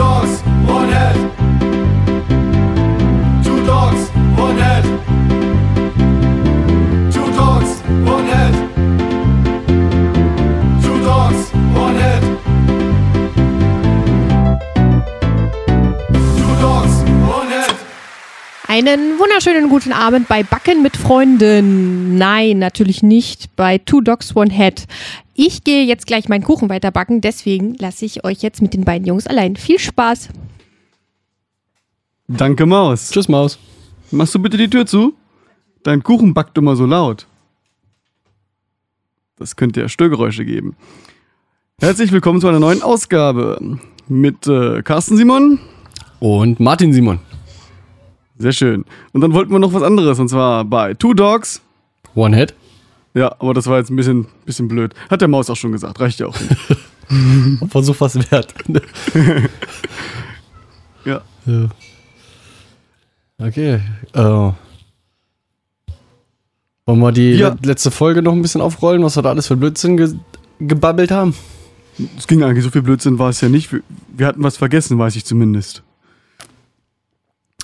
dogs, one head. Einen wunderschönen guten Abend bei Backen mit Freunden. Nein, natürlich nicht bei Two Dogs One Head. Ich gehe jetzt gleich meinen Kuchen weiterbacken, deswegen lasse ich euch jetzt mit den beiden Jungs allein. Viel Spaß. Danke, Maus. Tschüss, Maus. Machst du bitte die Tür zu? Dein Kuchen backt immer so laut. Das könnte ja Störgeräusche geben. Herzlich willkommen zu einer neuen Ausgabe mit äh, Carsten Simon. Und Martin Simon. Sehr schön. Und dann wollten wir noch was anderes, und zwar bei Two Dogs. One Head. Ja, aber das war jetzt ein bisschen, bisschen blöd. Hat der Maus auch schon gesagt, reicht ja auch. Versuch was wert. ja. ja. Okay. Äh. Wollen wir die Ja. le- letzte Folge noch ein bisschen aufrollen, was wir da alles für Blödsinn ge gebabbelt haben? Es ging eigentlich, so viel Blödsinn war es ja nicht. Wir, wir hatten was vergessen, weiß ich zumindest.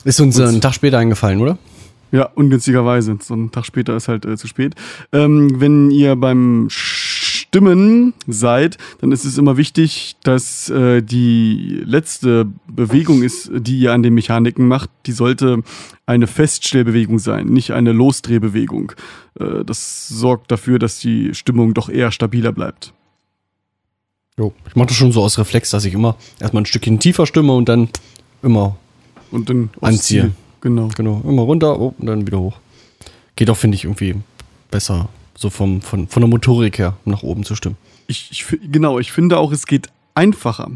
Ist uns äh, einen Tag später eingefallen, oder? Ja, ungünstigerweise. So ein Tag später ist halt äh, zu spät. Ähm, wenn ihr beim Stimmen seid, dann ist es immer wichtig, dass äh, die letzte Bewegung ist, die ihr an den Mechaniken macht, die sollte eine Feststellbewegung sein, nicht eine Losdrehbewegung. Äh, das sorgt dafür, dass die Stimmung doch eher stabiler bleibt. Jo. Ich mache das schon so aus Reflex, dass ich immer erstmal ein Stückchen tiefer stimme und dann immer, Und dann aufs Anziehe. Ziel. Genau. genau, immer runter oh, und dann wieder hoch. Geht auch, finde ich, irgendwie besser, so vom, von, von der Motorik her nach oben zu stimmen. Ich, ich, genau, ich finde auch, es geht einfacher.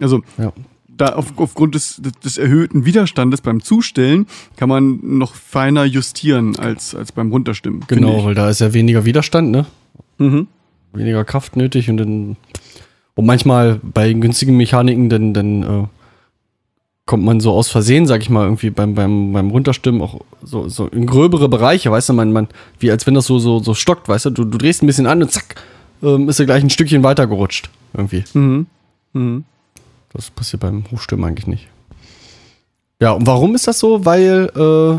Also Ja. da auf, aufgrund des, des erhöhten Widerstandes beim Zustellen kann man noch feiner justieren als, als beim Runterstimmen. Genau, weil da ist ja weniger Widerstand, ne? Mhm. weniger Kraft nötig und dann und manchmal bei günstigen Mechaniken dann dann äh, kommt man so aus Versehen, sag ich mal, irgendwie beim beim beim Runterstimmen auch so so in gröbere Bereiche, weißt du, man man wie als wenn das so so so stockt, weißt du, du, du drehst ein bisschen an und zack ähm, ist er gleich ein Stückchen weiter gerutscht irgendwie. Mhm. Mhm. Das passiert beim Hochstimmen eigentlich nicht. Ja, und warum ist das so? Weil äh,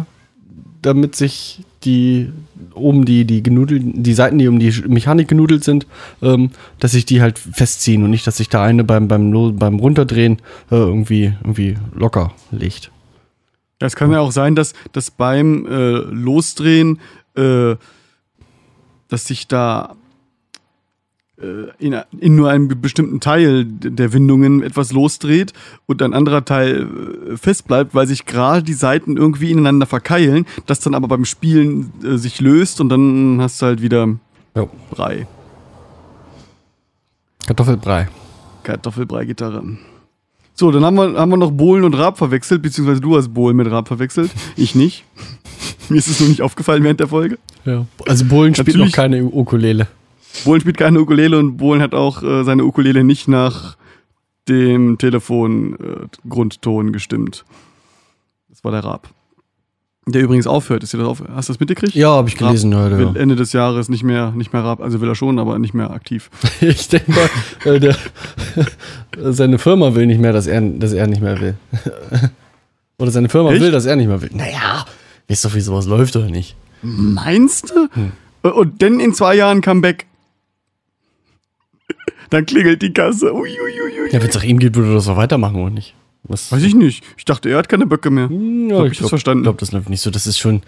damit sich die oben die die genudelten die Seiten, die um die Mechanik genudelt sind, ähm, dass sich die halt festziehen und nicht, dass sich da eine beim beim beim runterdrehen äh, irgendwie irgendwie locker legt. Es kann ja auch sein, dass, dass beim äh, Losdrehen, äh, dass sich da in, in nur einem bestimmten Teil der Windungen etwas losdreht und ein anderer Teil äh, fest bleibt, weil sich gerade die Seiten irgendwie ineinander verkeilen, das dann aber beim Spielen äh, sich löst und dann hast du halt wieder Ja. Brei. Kartoffelbrei. Kartoffelbrei-Gitarre. So, dann haben wir, haben wir noch Bohlen und Raab verwechselt, beziehungsweise du hast Bohlen mit Raab verwechselt. Ich nicht. Mir ist es nur nicht aufgefallen während der Folge. Ja. Also Bohlen spielt noch keine Ukulele. Bohlen spielt keine Ukulele und Bohlen hat auch äh, seine Ukulele nicht nach dem Telefon-Grundton gestimmt. Das war der Raab. Der übrigens aufhört. Ist dir das auf, hast du das mitgekriegt? Ja, habe ich gelesen heute. Will Ja. Ende des Jahres nicht mehr, nicht mehr Raab, also will er schon, aber nicht mehr aktiv. Ich denke mal, äh, der, seine Firma will nicht mehr, dass er, dass er nicht mehr will. Oder seine Firma Echt? will, dass er nicht mehr will. Naja, weißt doch, wie sowas läuft oder nicht? Meinst du? Hm. Und dann in zwei Jahren Comeback. Dann klingelt die Kasse. Uiuiui. Ja, wenn es nach ihm geht, würde er das auch weitermachen, oder nicht? Was? Weiß ich nicht. Ich dachte, er hat keine Böcke mehr. Hm, hab ich das verstanden. Ich glaube, das läuft nicht so. Das ist schon,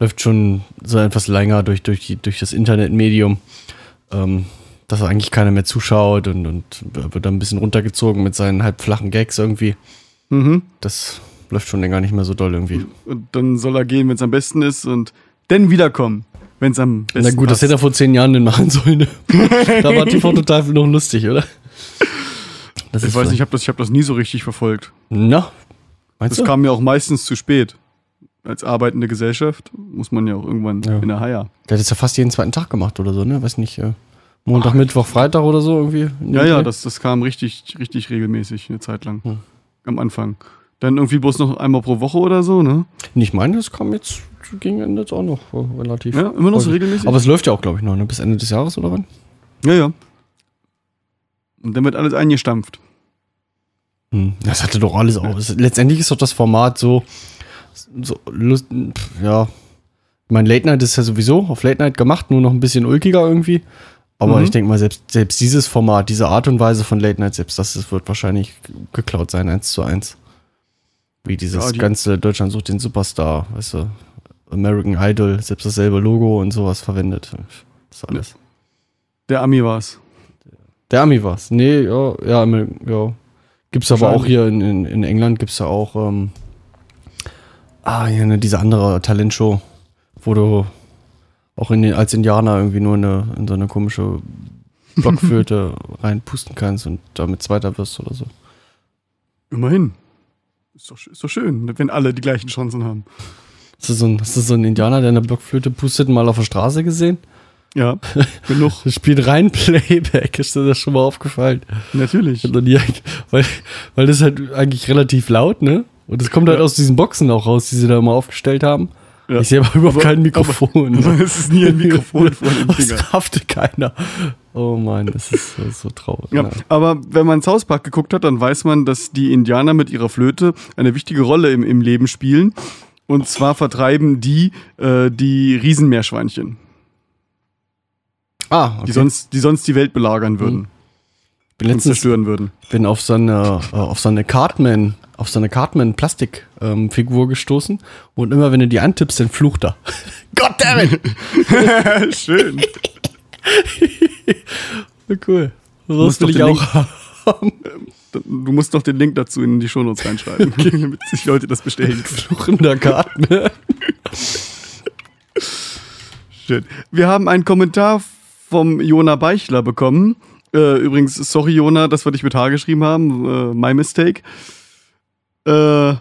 läuft schon so etwas länger durch, durch, die, durch das Internetmedium, ähm, dass eigentlich keiner mehr zuschaut und, und wird dann ein bisschen runtergezogen mit seinen halbflachen Gags irgendwie. Mhm. Das läuft schon länger nicht mehr so doll irgendwie. Und dann soll er gehen, wenn es am besten ist und dann wiederkommen, wenn es am besten Na gut, das passt. hätte er vor zehn Jahren denn machen sollen. Ne? da war TV total noch lustig, oder? Das Ich weiß nicht, ich habe das, ich hab das nie so richtig verfolgt. Na, meinst Das du? kam mir auch meistens zu spät. Als arbeitende Gesellschaft muss man ja auch irgendwann Ja. in der Haier. Der hat jetzt ja fast jeden zweiten Tag gemacht oder so, ne? Weiß nicht, äh, Montag, Mittwoch, Freitag oder so irgendwie. Ja, ja, das, das kam richtig, richtig regelmäßig eine Zeit lang. Hm. Am Anfang. Dann irgendwie bloß noch einmal pro Woche oder so, ne? Ich meine, das kam jetzt gegen jetzt auch noch äh, relativ. Ja, immer noch so regelmäßig. Aber es läuft ja auch, glaube ich, noch, ne? Bis Ende des Jahres oder wann? ja, ja. Und dann wird alles eingestampft. Hm, Das hatte doch alles auch. es- Letztendlich ist doch das Format so, so lust, ja. Ich meine, Late Night ist ja sowieso auf Late Night gemacht, nur noch ein bisschen ulkiger irgendwie. Aber Mhm. ich denke mal, selbst, selbst dieses Format, diese Art und Weise von Late Night, selbst das, das wird wahrscheinlich geklaut sein, eins zu eins. Wie dieses Ja, die- ganze Deutschland sucht den Superstar, weißt du, American Idol, selbst dasselbe Logo und sowas verwendet. Das ist alles. Der Ami war's. Der Ami war's. Nee, ja, ja, ja. Gibt's aber auch hier in, in, in England gibt's ja auch ähm, ah, hier ne, diese andere Talentshow, wo du auch in den, als Indianer irgendwie nur eine, in so eine komische Blockflöte reinpusten kannst und damit Zweiter wirst oder so. Immerhin. Ist doch, ist doch schön, wenn alle die gleichen Chancen haben. Hast du, so ein, hast du so einen Indianer, der eine Blockflöte pustet, mal auf der Straße gesehen? Ja, genug. Das spielt rein Playback, ist dir das schon mal aufgefallen? Natürlich. Nie, weil, weil das ist halt eigentlich relativ laut, ne? Und das kommt halt Ja. aus diesen Boxen auch raus, die sie da immer aufgestellt haben. Ja. Ich sehe aber überhaupt Aber- kein Mikrofon. Aber es ist nie ein Mikrofon vor dem Finger. Das raffte keiner. Oh Mann, das ist, ist so traurig. Ja, aber wenn man South Park geguckt hat, dann weiß man, dass die Indianer mit ihrer Flöte eine wichtige Rolle im, im Leben spielen. Und zwar vertreiben die äh, die Riesenmeerschweinchen, Ah, okay. die, sonst, die sonst die Welt belagern würden bin und letztens zerstören würden. bin auf so eine, äh, auf so eine Cartman, auf so eine Cartman Plastikfigur ähm, gestoßen und immer wenn du die antippst, dann flucht er. God damn it! Schön. cool. Musst will ich auch haben. Du musst noch den Link dazu in die Shownotes reinschreiben, damit sich Leute das bestellen. Fluchender Cartman. Schön. Wir haben einen Kommentar vom Jona Beichler bekommen. Äh, übrigens, sorry Jona, dass wir dich mit H geschrieben haben. Äh, my mistake. Äh,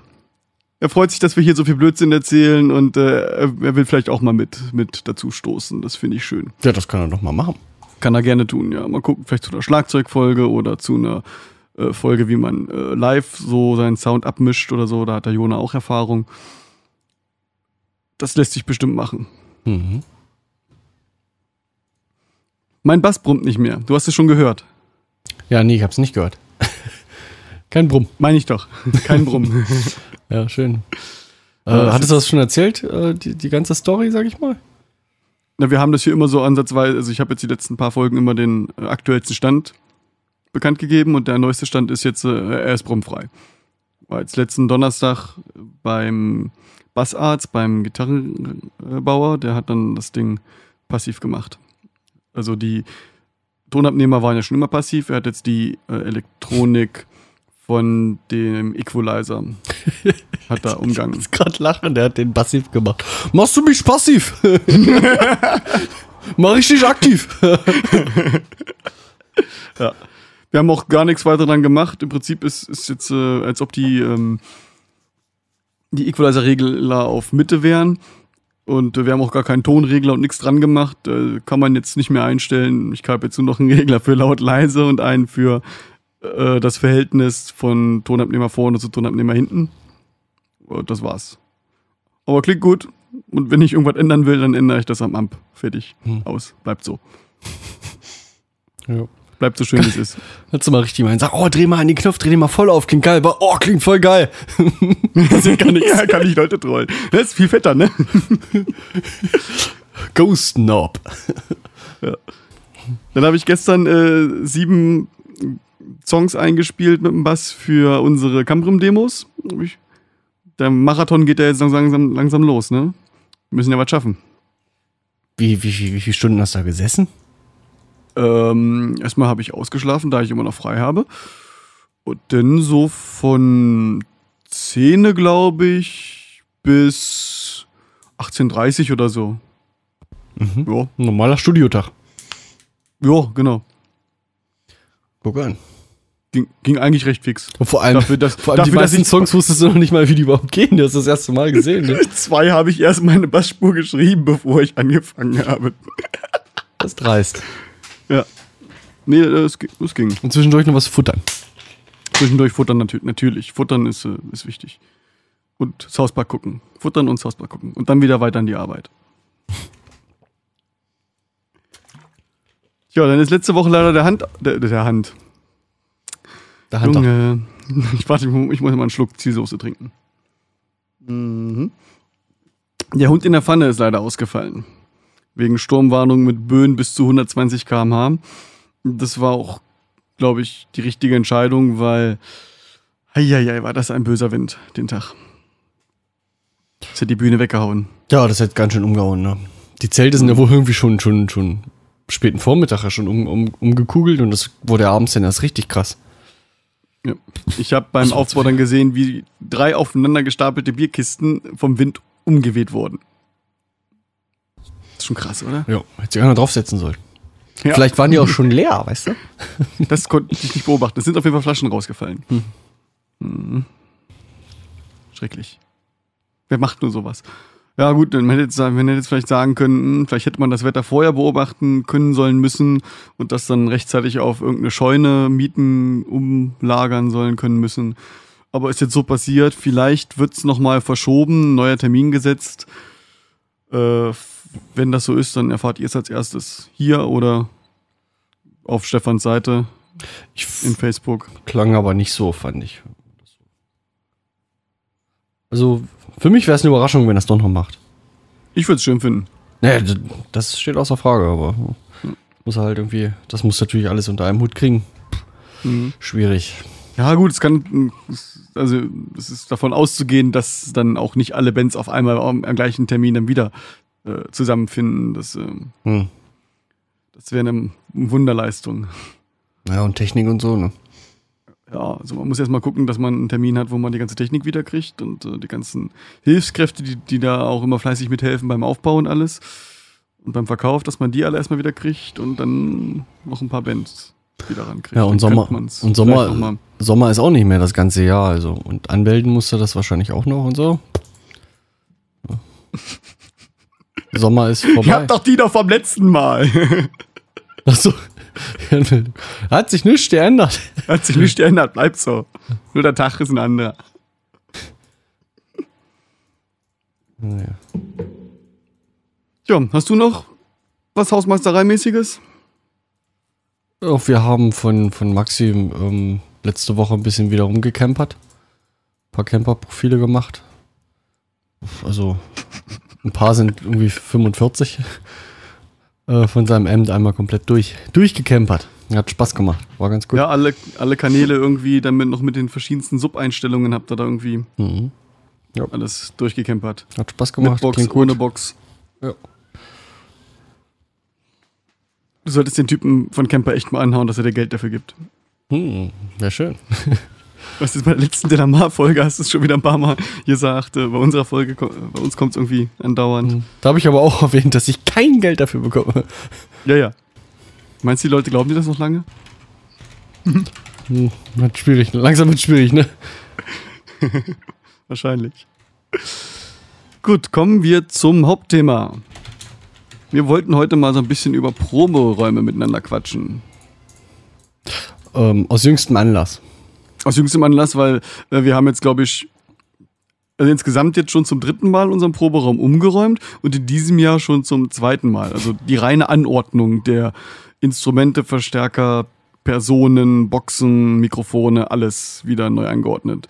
er freut sich, dass wir hier so viel Blödsinn erzählen und äh, er er will vielleicht auch mal mit, mit dazu stoßen. Das finde ich schön. Ja, das kann er doch mal machen. Kann er gerne tun, ja. Mal gucken, vielleicht zu einer Schlagzeugfolge oder zu einer äh, Folge, wie man äh, live so seinen Sound abmischt oder so. Da hat der Jona auch Erfahrung. Das lässt sich bestimmt machen. Mhm. Mein Bass brummt nicht mehr. Du hast es schon gehört. Ja, nee, ich hab's nicht gehört. Kein Brumm. Meine ich doch. Kein Brummen. Ja, schön. Äh, das hattest du das schon erzählt, äh, die, die ganze Story, sag ich mal? Na, wir haben das hier immer so ansatzweise, also ich habe jetzt die letzten paar Folgen immer den äh, aktuellsten Stand bekannt gegeben und der neueste Stand ist jetzt, äh, er ist brummfrei. War jetzt letzten Donnerstag beim Bassarzt, beim Gitarrenbauer, der hat dann das Ding passiv gemacht. Also die Tonabnehmer waren ja schon immer passiv, er hat jetzt die äh, Elektronik von dem Equalizer hat da umgangen. muss gerade lachen, der hat den passiv gemacht. Machst du mich passiv? Mach ich dich aktiv? Ja. Wir haben auch gar nichts weiter dran gemacht. Im Prinzip ist es jetzt, äh, als ob die, ähm, die Equalizer-Regler auf Mitte wären. Und äh, wir haben auch gar keinen Tonregler und nichts dran gemacht. Äh, kann man jetzt nicht mehr einstellen. Ich habe jetzt nur noch einen Regler für laut leise und einen für äh, das Verhältnis von Tonabnehmer vorne zu Tonabnehmer hinten. Und das war's. Aber klingt gut. Und wenn ich irgendwas ändern will, dann ändere ich das am Amp. Fertig. Hm. Aus. Bleibt so. Ja. Bleibt so schön, wie es ist. Kannst du mal richtig meinen. Sag, oh, dreh mal an den Knopf, dreh den mal voll auf, klingt geil. Aber, Oh, klingt voll geil. Das ist gar nichts. Ja, kann ich Leute trollen. Das ist viel fetter, ne? Ghost Knob. Dann habe ich gestern äh, sieben Songs eingespielt mit dem Bass für unsere Cambrim-Demos. Der Marathon geht ja jetzt langsam, langsam los, ne? Wir müssen ja was schaffen. Wie, wie, wie, wie viele Stunden hast du da gesessen? Ähm, erstmal habe ich ausgeschlafen, da ich immer noch frei habe. Und dann so von 10, glaube ich, bis 18.30 oder so. Mhm. Ja, normaler Studiotag. ja genau. Guck an. Ging, ging eigentlich recht fix. Und vor allem, Dafür, dass, vor allem die dafür, dass meisten Songs wusstest du noch nicht mal, wie die überhaupt gehen. Du hast das erste Mal gesehen. Ne? zwei habe ich erst meine Bassspur geschrieben, bevor ich angefangen habe. Das ist dreist. Ja. Nee, gi- das ging. Und zwischendurch noch was futtern. Zwischendurch futtern natürlich. Natürlich. Futtern ist, äh, ist wichtig. Und South Park gucken. Futtern und South Park gucken. Und dann wieder weiter an die Arbeit. Ja, dann ist letzte Woche leider der Hand. Der, der Hand. Der Hunter. Junge. Ich warte, ich muss mal einen Schluck Zielsoße trinken. Mhm. Der Hund in der Pfanne ist leider ausgefallen. Wegen Sturmwarnung mit Böen bis zu 120 km/h. Das war auch, glaube ich, die richtige Entscheidung, weil, heieiei, war das ein böser Wind den Tag. Das hat die Bühne weggehauen. Ja, das hat ganz schön umgehauen, ne? Die Zelte sind ja wohl irgendwie schon, schon, schon späten Vormittag ja schon um, um, umgekugelt und das wurde abends dann erst richtig krass. Ja. Ich habe beim Aufbau dann gesehen, wie drei aufeinander gestapelte Bierkisten vom Wind umgeweht wurden. Ist schon krass, oder? Ja, hätte sich einer draufsetzen sollen. Ja. Vielleicht waren die auch schon leer, weißt du? Das konnte ich nicht beobachten. Es sind auf jeden Fall Flaschen rausgefallen. Hm. Mhm. Schrecklich. Wer macht nur sowas? Ja, gut, dann hätte jetzt, man hätte jetzt vielleicht sagen können, hm, vielleicht hätte man das Wetter vorher beobachten können sollen müssen und das dann rechtzeitig auf irgendeine Scheune mieten, umlagern sollen können müssen. Aber ist jetzt so passiert, vielleicht wird es nochmal verschoben, neuer Termin gesetzt. Äh, wenn das so ist, dann erfahrt ihr es als erstes hier oder auf Stefans Seite Ich in Facebook. klang aber nicht so, fand ich. Also, für mich wäre es eine Überraschung, wenn es doch noch macht. Ich würde es schön finden. D- das steht außer Frage, aber muss er halt irgendwie, das muss natürlich alles unter einem Hut kriegen. Schwierig. Ja, gut, es kann, also es ist davon auszugehen, dass dann auch nicht alle Bands auf einmal am, am gleichen Termin dann wieder äh, zusammenfinden. Das, ähm, Hm. das wäre eine Wunderleistung. Ja, und Technik und so, ne? Ja, also man muss erst mal gucken, dass man einen Termin hat, wo man die ganze Technik wieder kriegt und äh, die ganzen Hilfskräfte, die, die da auch immer fleißig mithelfen beim Aufbau und alles. Und beim Verkauf, dass man die alle erstmal wieder kriegt und dann noch ein paar Bands wieder rankriegt. Ja, und Sommer, und Sommer, Sommer ist auch nicht mehr das ganze Jahr, also. Und anmelden musste das wahrscheinlich auch noch und so. Ja. Sommer ist vorbei. Ihr habt doch die doch vom letzten Mal. Achso. Hat sich nichts geändert. Hat sich nichts geändert, bleibt so. Nur der Tag ist ein anderer. Naja. Ja, hast du noch was Hausmeistereimäßiges? Auch wir haben von, von Maxi ähm, letzte Woche ein bisschen wieder rumgecampert. Ein paar Camperprofile gemacht. Also ein paar sind irgendwie 45 äh, von seinem Amt einmal komplett durch, durchgecampert. Hat Spaß gemacht. War ganz gut. Ja, alle, alle Kanäle irgendwie damit noch mit den verschiedensten Sub-Einstellungen habt ihr da irgendwie Mhm. alles durchgekämpert. Hat Spaß gemacht. Mit Box, klingt gut. ohne Box. Ja. Du solltest den Typen von Camper echt mal anhauen, dass er dir Geld dafür gibt. Hm, Wäre schön. Was ist bei der letzten Delamar-Folge hast du es schon wieder ein paar Mal gesagt. Äh, bei unserer Folge, bei uns kommt es irgendwie andauernd. Da habe ich aber auch erwähnt, dass ich kein Geld dafür bekomme. Ja, ja. Meinst du, die Leute glauben dir das noch lange? Hm, wird schwierig. Langsam wird schwierig, ne? Wahrscheinlich. Gut, kommen wir zum Hauptthema. Wir wollten heute mal so ein bisschen über Proberäume miteinander quatschen. Ähm, aus jüngstem Anlass. Aus jüngstem Anlass, weil äh, wir haben jetzt, glaube ich, also insgesamt jetzt schon zum dritten Mal unseren Proberaum umgeräumt und in diesem Jahr schon zum zweiten Mal. Also die reine Anordnung der Instrumente, Verstärker, Personen, Boxen, Mikrofone, alles wieder neu angeordnet.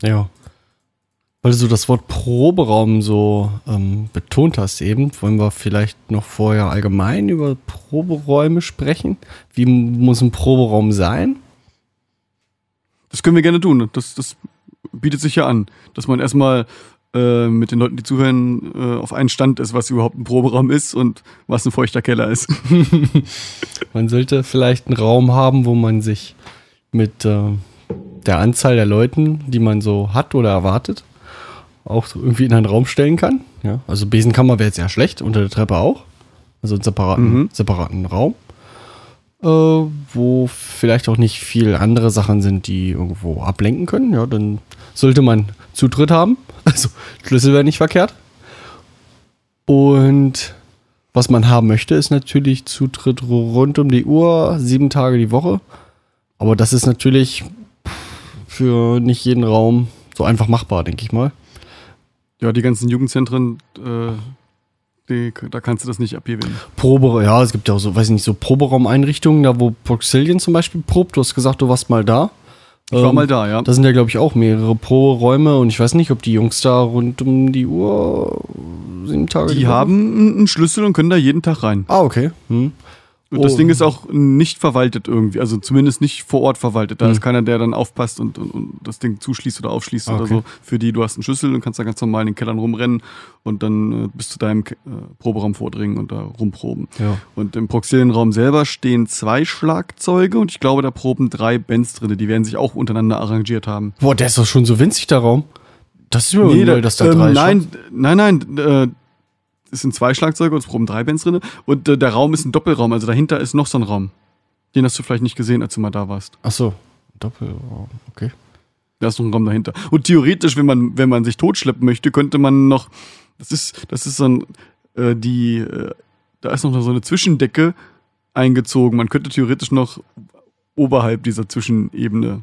Ja. Weil du das Wort Proberaum so ähm, betont hast eben, wollen wir vielleicht noch vorher allgemein über Proberäume sprechen? Wie muss ein Proberaum sein? Das können wir gerne tun. Das, das bietet sich ja an, dass man erstmal äh, mit den Leuten, die zuhören, äh, auf einen Stand ist, was überhaupt ein Proberaum ist und was ein feuchter Keller ist. Man sollte vielleicht einen Raum haben, wo man sich mit äh, der Anzahl der Leuten, die man so hat oder erwartet, auch so irgendwie in einen Raum stellen kann. Ja, also Besenkammer wäre jetzt ja schlecht, unter der Treppe auch. Also einen separaten, Mhm. separaten Raum. Äh, wo vielleicht auch nicht viel andere Sachen sind, die irgendwo ablenken können. Ja, dann sollte man Zutritt haben. Also Schlüssel wäre nicht verkehrt. Und was man haben möchte, ist natürlich Zutritt rund um die Uhr, sieben Tage die Woche. Aber das ist natürlich für nicht jeden Raum so einfach machbar, denke ich mal. Ja, die ganzen Jugendzentren, äh, die, da kannst du das nicht abgewählen. Probe, ja, es gibt ja auch so, weiß ich nicht, so Proberaumeinrichtungen, da wo Proxillion zum Beispiel probt. Du hast gesagt, du warst mal da. Ich war Ähm, mal da, ja. Da sind ja, glaube ich, auch mehrere Pro-Räume und ich weiß nicht, ob die Jungs da rund um die Uhr sieben Tage Die haben einen- einen Schlüssel und können da jeden Tag rein. Ah, okay. Hm. Und das Oh. Ding ist auch nicht verwaltet irgendwie, also zumindest nicht vor Ort verwaltet. Da Hm. ist keiner, der dann aufpasst und, und, und das Ding zuschließt oder aufschließt oder Okay. so. Für die, du hast einen Schlüssel und kannst da ganz normal in den Kellern rumrennen und dann äh, bis zu deinem äh, Proberaum vordringen und da rumproben. Ja. Und im Proxilienraum selber stehen zwei Schlagzeuge und ich glaube, da proben drei Bands drin. Die werden sich auch untereinander arrangiert haben. Boah, der ist doch schon so winzig, der Raum. Das ist mir nee, neu, dass da ähm, drei nein, nein, nein, äh, es sind zwei Schlagzeuge und es proben drei Bands drin. Und äh, der Raum ist ein Doppelraum, also dahinter ist noch so ein Raum. Den hast du vielleicht nicht gesehen, als du mal da warst. Ach so, Doppelraum, okay. Da ist noch ein Raum dahinter. Und theoretisch, wenn man, wenn man sich totschleppen möchte, könnte man noch, das ist, das ist so ein, äh, die, äh, da ist noch so eine Zwischendecke eingezogen. Man könnte theoretisch noch oberhalb dieser Zwischenebene,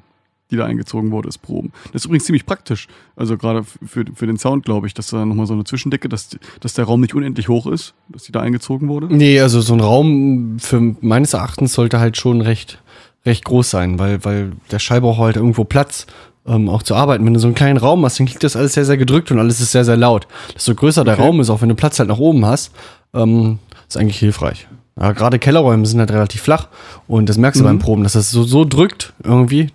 die da eingezogen wurde, ist proben. Das ist übrigens ziemlich praktisch. Also gerade für, für den Sound, glaube ich, dass da nochmal so eine Zwischendecke, dass, dass der Raum nicht unendlich hoch ist, dass die da eingezogen wurde. Nee, also so ein Raum für meines Erachtens sollte halt schon recht, recht groß sein, weil, weil der Schall braucht halt irgendwo Platz, ähm, auch zu arbeiten. Wenn du so einen kleinen Raum hast, dann klingt das alles sehr, sehr gedrückt und alles ist sehr, sehr laut. Desto größer der Okay. Raum ist, auch wenn du Platz halt nach oben hast, ähm, ist eigentlich hilfreich. Ja, gerade Kellerräume sind halt relativ flach und das merkst du Mhm. beim Proben, dass das so, so drückt irgendwie.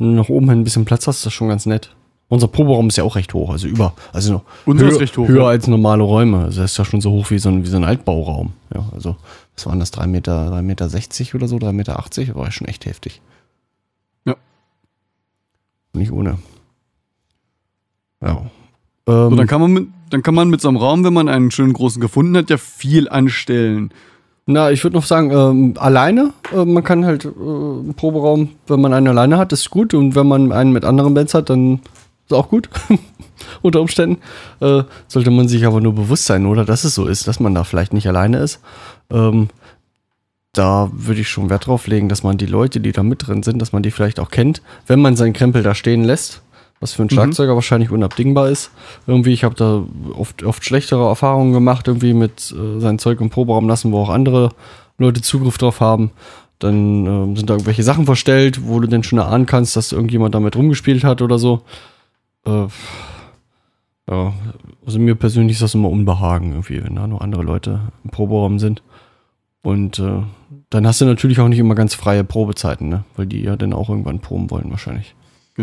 Wenn du nach oben hin ein bisschen Platz hast, ist das schon ganz nett. Unser Proberaum ist ja auch recht hoch, also über, also höher, hoch, höher ja. als normale Räume. Also das ist ja schon so hoch wie so ein, wie so ein Altbauraum. Ja, also was waren das, 3 Meter, 3 Meter 60 oder so, 3 Meter 80? War ja schon echt heftig. Ja. Nicht ohne. Ja. So, Ähm, dann, kann man mit, dann kann man mit so einem Raum, wenn man einen schönen großen gefunden hat, ja viel anstellen. Na, ich würde noch sagen, ähm, alleine, äh, man kann halt äh, einen Proberaum, wenn man einen alleine hat, ist gut. Und wenn man einen mit anderen Bands hat, dann ist auch gut. Unter Umständen. Äh, sollte man sich aber nur bewusst sein, oder dass es so ist, dass man da vielleicht nicht alleine ist. Ähm, da würde ich schon Wert drauf legen, dass man die Leute, die da mit drin sind, dass man die vielleicht auch kennt, wenn man seinen Krempel da stehen lässt. Was für einen Schlagzeuger wahrscheinlich unabdingbar ist. Irgendwie, ich habe da oft, oft schlechtere Erfahrungen gemacht, irgendwie mit äh, sein Zeug im Proberaum lassen, wo auch andere Leute Zugriff drauf haben. Dann ähm, sind da irgendwelche Sachen verstellt, wo du denn schon erahnen kannst, dass irgendjemand damit rumgespielt hat oder so. Äh, ja, also mir persönlich ist das immer Unbehagen irgendwie, wenn da noch andere Leute im Proberaum sind. Und äh, dann hast du natürlich auch nicht immer ganz freie Probezeiten, ne? Weil die ja dann auch irgendwann proben wollen wahrscheinlich.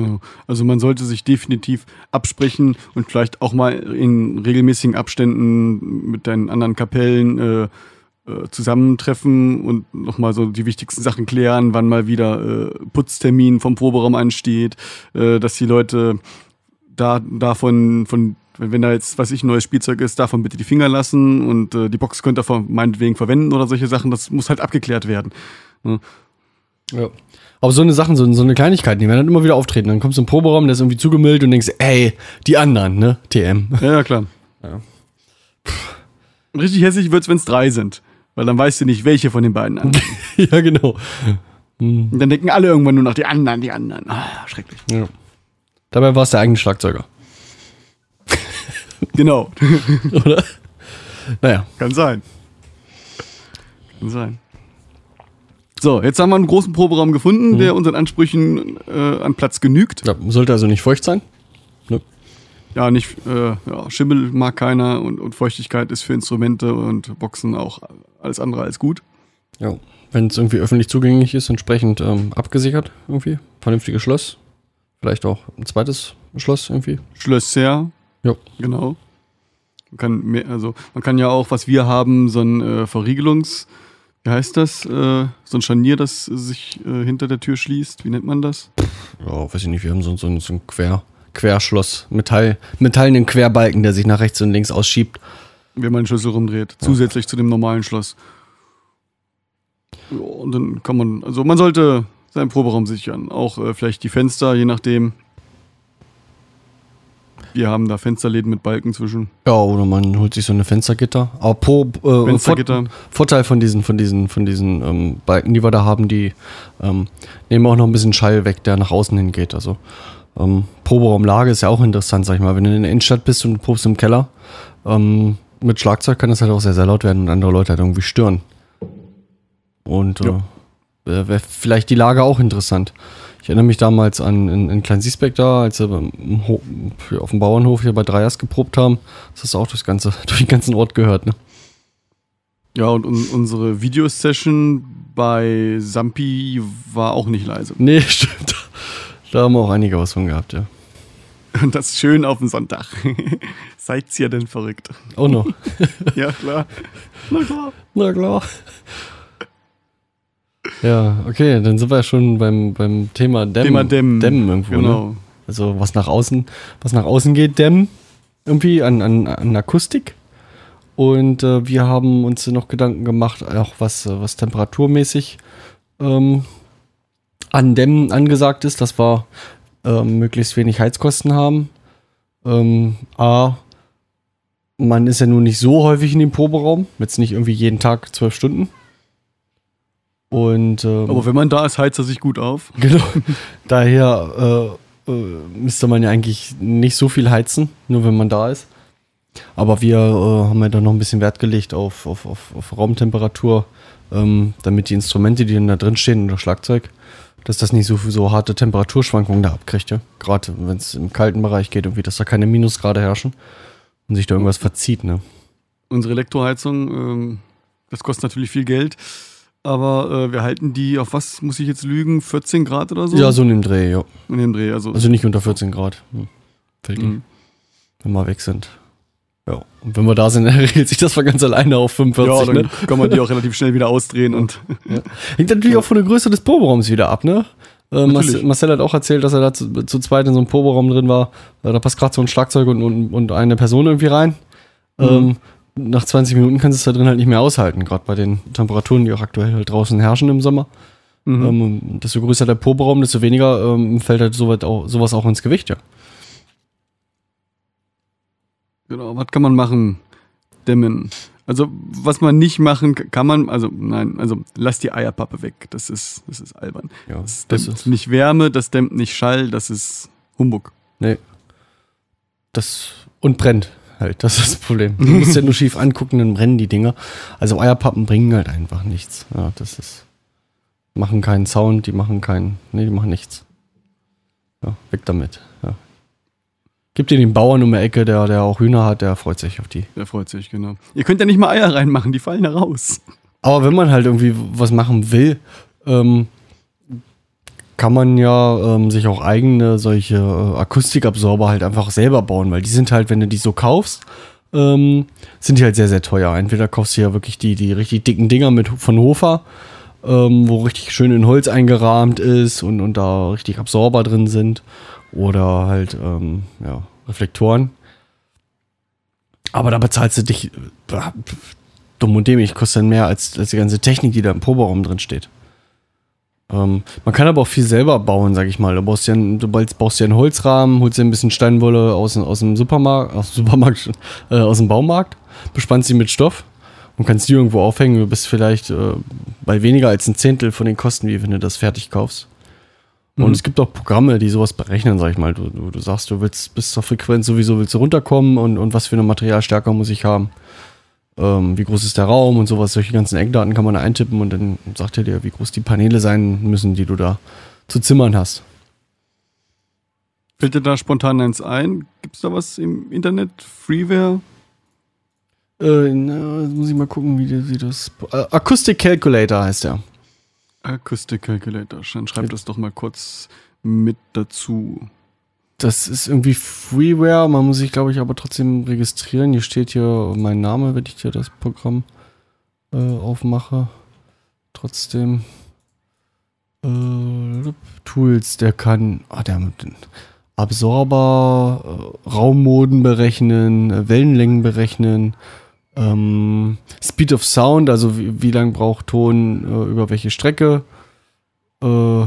Genau. Also man sollte sich definitiv absprechen und vielleicht auch mal in regelmäßigen Abständen mit deinen anderen Kapellen äh, äh, zusammentreffen und nochmal so die wichtigsten Sachen klären, wann mal wieder äh, Putztermin vom Proberaum ansteht, äh, dass die Leute da davon von wenn da jetzt, was ich, neues Spielzeug ist, davon bitte die Finger lassen und äh, die Box könnt ihr meinetwegen verwenden oder solche Sachen, das muss halt abgeklärt werden. Ja. Aber so eine Sachen, so, so eine Kleinigkeit, die werden dann immer wieder auftreten. Dann kommst du im Proberaum, der ist irgendwie zugemüllt und denkst, ey, die anderen, ne? TM. Ja, ja klar. Ja. Richtig hässlich wird's, wenn's drei sind. Weil dann weißt du nicht, welche von den beiden an. ja, genau. Und dann denken alle irgendwann nur noch die anderen, die anderen. Ah, schrecklich. Ja. Dabei war es der eigene Schlagzeuger, Genau. oder? Naja. Kann sein. Kann sein. So, jetzt haben wir einen großen Proberaum gefunden, der unseren Ansprüchen äh, an Platz genügt. Ja, sollte also nicht feucht sein. Ne? Ja, nicht, äh, ja, Schimmel mag keiner und, und Feuchtigkeit ist für Instrumente und Boxen auch alles andere als gut. Ja. Wenn es irgendwie öffentlich zugänglich ist, entsprechend ähm, abgesichert irgendwie. Vernünftiges Schloss. Vielleicht auch ein zweites Schloss irgendwie. Schlösser, Ja. genau. Man kann mehr, also man kann ja auch, was wir haben, so ein äh, Verriegelungs, wie heißt das? Äh, so ein Scharnier, das sich äh, hinter der Tür schließt. Wie nennt man das? Ja, weiß ich nicht, wir haben so, so, so ein Quer, Querschloss. Metall, metallenen Querbalken, der sich nach rechts und links ausschiebt. wenn man den Schlüssel rumdreht, zusätzlich zu dem normalen Schloss. Ja, und dann kann man, also man sollte seinen Proberaum sichern. Auch äh, vielleicht die Fenster, je nachdem. Wir haben da Fensterläden mit Balken zwischen. Ja, oder man holt sich so eine Fenstergitter. Aber pro äh, Fenstergitter. Vor, Vorteil von diesen, von diesen, von diesen ähm, Balken, die wir da haben, die ähm, nehmen auch noch ein bisschen Schall weg, der nach außen hingeht. Also ähm, Proberaumlage ist ja auch interessant, sag ich mal. Wenn du in der Innenstadt bist und du probst im Keller, ähm, mit Schlagzeug kann das halt auch sehr, sehr laut werden und andere Leute halt irgendwie stören. Und äh, Ja. wäre wär vielleicht die Lage auch interessant. Ich erinnere mich damals an in, in Klein Siesbeck da, als wir auf dem Bauernhof hier bei Dreiers geprobt haben. Das hast du auch durchs ganze, durch den ganzen Ort gehört, ne? Ja, und un unsere Videosession bei Sampi war auch nicht leise. Nee, stimmt. Da haben wir auch einige was von gehabt, ja. Und das schön auf den Sonntag. Seid ihr denn verrückt? Auch noch. Ja, klar. Na klar. Na klar. Ja, okay, dann sind wir ja schon beim, beim Thema Dämmen. Thema Dämmen. Dämmen irgendwo, Genau. ne? Also was nach außen, was nach außen geht, Dämmen. Irgendwie an, an, an Akustik. Und äh, wir haben uns noch Gedanken gemacht, auch was, äh, was temperaturmäßig ähm, an Dämmen angesagt ist, dass wir ähm, möglichst wenig Heizkosten haben. Ähm, A, man ist ja nun nicht so häufig in dem Proberaum, jetzt nicht irgendwie jeden Tag zwölf Stunden. Und ähm, Aber wenn man da ist, heizt er sich gut auf. Genau. Daher äh, äh, müsste man ja eigentlich nicht so viel heizen, nur wenn man da ist. Aber wir äh, haben ja da noch ein bisschen Wert gelegt auf, auf, auf, auf Raumtemperatur, ähm, damit die Instrumente, die dann da drin stehen, das Schlagzeug, dass das nicht so, so harte Temperaturschwankungen da abkriegt. Ja? Gerade wenn es im kalten Bereich geht, irgendwie, dass da keine Minusgrade herrschen und sich da irgendwas verzieht. Ne? Unsere Elektroheizung, ähm, das kostet natürlich viel Geld. Aber äh, wir halten die auf was, muss ich jetzt lügen, 14 Grad oder so? Ja, so in dem Dreh, ja. In dem Dreh. Also, Also nicht unter 14 Grad. Hm. Mhm. wenn wir weg sind. Ja. Und wenn wir da sind, regelt sich das von ganz alleine auf 45. ja, dann ne? kann man die auch relativ schnell wieder ausdrehen und Hängt natürlich auch von der Größe des Proberaums wieder ab, ne? Äh, Marcel, hat auch erzählt, dass er da zu, zu zweit in so einem Proberaum drin war. Äh, da passt gerade so ein Schlagzeug und, und, und eine Person irgendwie rein. Ähm, nach 20 Minuten kannst du es da drin halt nicht mehr aushalten, gerade bei den Temperaturen, die auch aktuell halt draußen herrschen im Sommer. Mhm. Ähm, desto größer der Proberaum, desto weniger ähm, fällt halt sowas auch, sowas auch ins Gewicht, ja. Genau, was kann man machen? Dämmen. Also, was man nicht machen kann man, also nein, also lass die Eierpappe weg. Das ist, das ist albern. ja Das das dämmt ist, nicht Wärme, das dämmt nicht Schall, das ist Humbug. nee. Das, und brennt halt, das ist das Problem. Du musst ja nur schief angucken, dann brennen die Dinger. Also Eierpappen bringen halt einfach nichts. Ja, das ist, machen keinen Sound, die machen keinen, nee, die machen nichts. Ja, weg damit. Ja. Gib dir den Bauern um die Ecke, der, der auch Hühner hat, der freut sich auf die. Der freut sich, genau. Ihr könnt ja nicht mal Eier reinmachen, die fallen da raus. Aber wenn man halt irgendwie was machen will, ähm, kann man ja ähm, sich auch eigene solche äh, Akustikabsorber halt einfach selber bauen, weil die sind halt, wenn du die so kaufst, ähm, sind die halt sehr, sehr teuer. Entweder kaufst du ja wirklich die, die richtig dicken Dinger mit von Hofer, ähm, wo richtig schön in Holz eingerahmt ist und, und da richtig Absorber drin sind. Oder halt, ähm, ja, Reflektoren. Aber da bezahlst du dich äh, dumm und dämlich, kostet dann mehr als, als die ganze Technik, die da im Proberaum drin steht. Ähm, man kann aber auch viel selber bauen, sag ich mal. Du baust dir einen, du baust dir einen Holzrahmen, holst dir ein bisschen Steinwolle aus, dem- aus dem Supermarkt, aus dem Supermarkt, äh, aus dem Baumarkt, bespannst sie mit Stoff und kannst die irgendwo aufhängen. Du bist vielleicht äh, bei weniger als ein Zehntel von den Kosten, wie wenn du das fertig kaufst. Und Mhm. es gibt auch Programme, die sowas berechnen, sag ich mal. Du, du, du sagst, du willst bis zur Frequenz sowieso willst du runterkommen und, und was für eine Materialstärke muss ich haben. Ähm, wie groß ist der Raum und sowas. Solche ganzen Eckdaten kann man da eintippen und dann sagt er dir, wie groß die Paneele sein müssen, die du da zu zimmern hast. Fällt dir da spontan eins ein? Gibt's da was im Internet? Freeware? Äh, na, jetzt muss ich mal gucken, wie, wie das. Äh, Acoustic Calculator heißt der. Acoustic Calculator. Dann schreib das doch mal kurz mit dazu. Das ist irgendwie Freeware, man muss sich, glaube ich, aber trotzdem registrieren. Hier steht hier mein Name, wenn ich dir das Programm äh, aufmache. Trotzdem. Äh, Tools, der kann. Ah, der mit den Absorber, äh, Raummoden berechnen, äh, Wellenlängen berechnen, ähm, Speed of Sound, also wie, wie lang braucht Ton äh, über welche Strecke. Äh,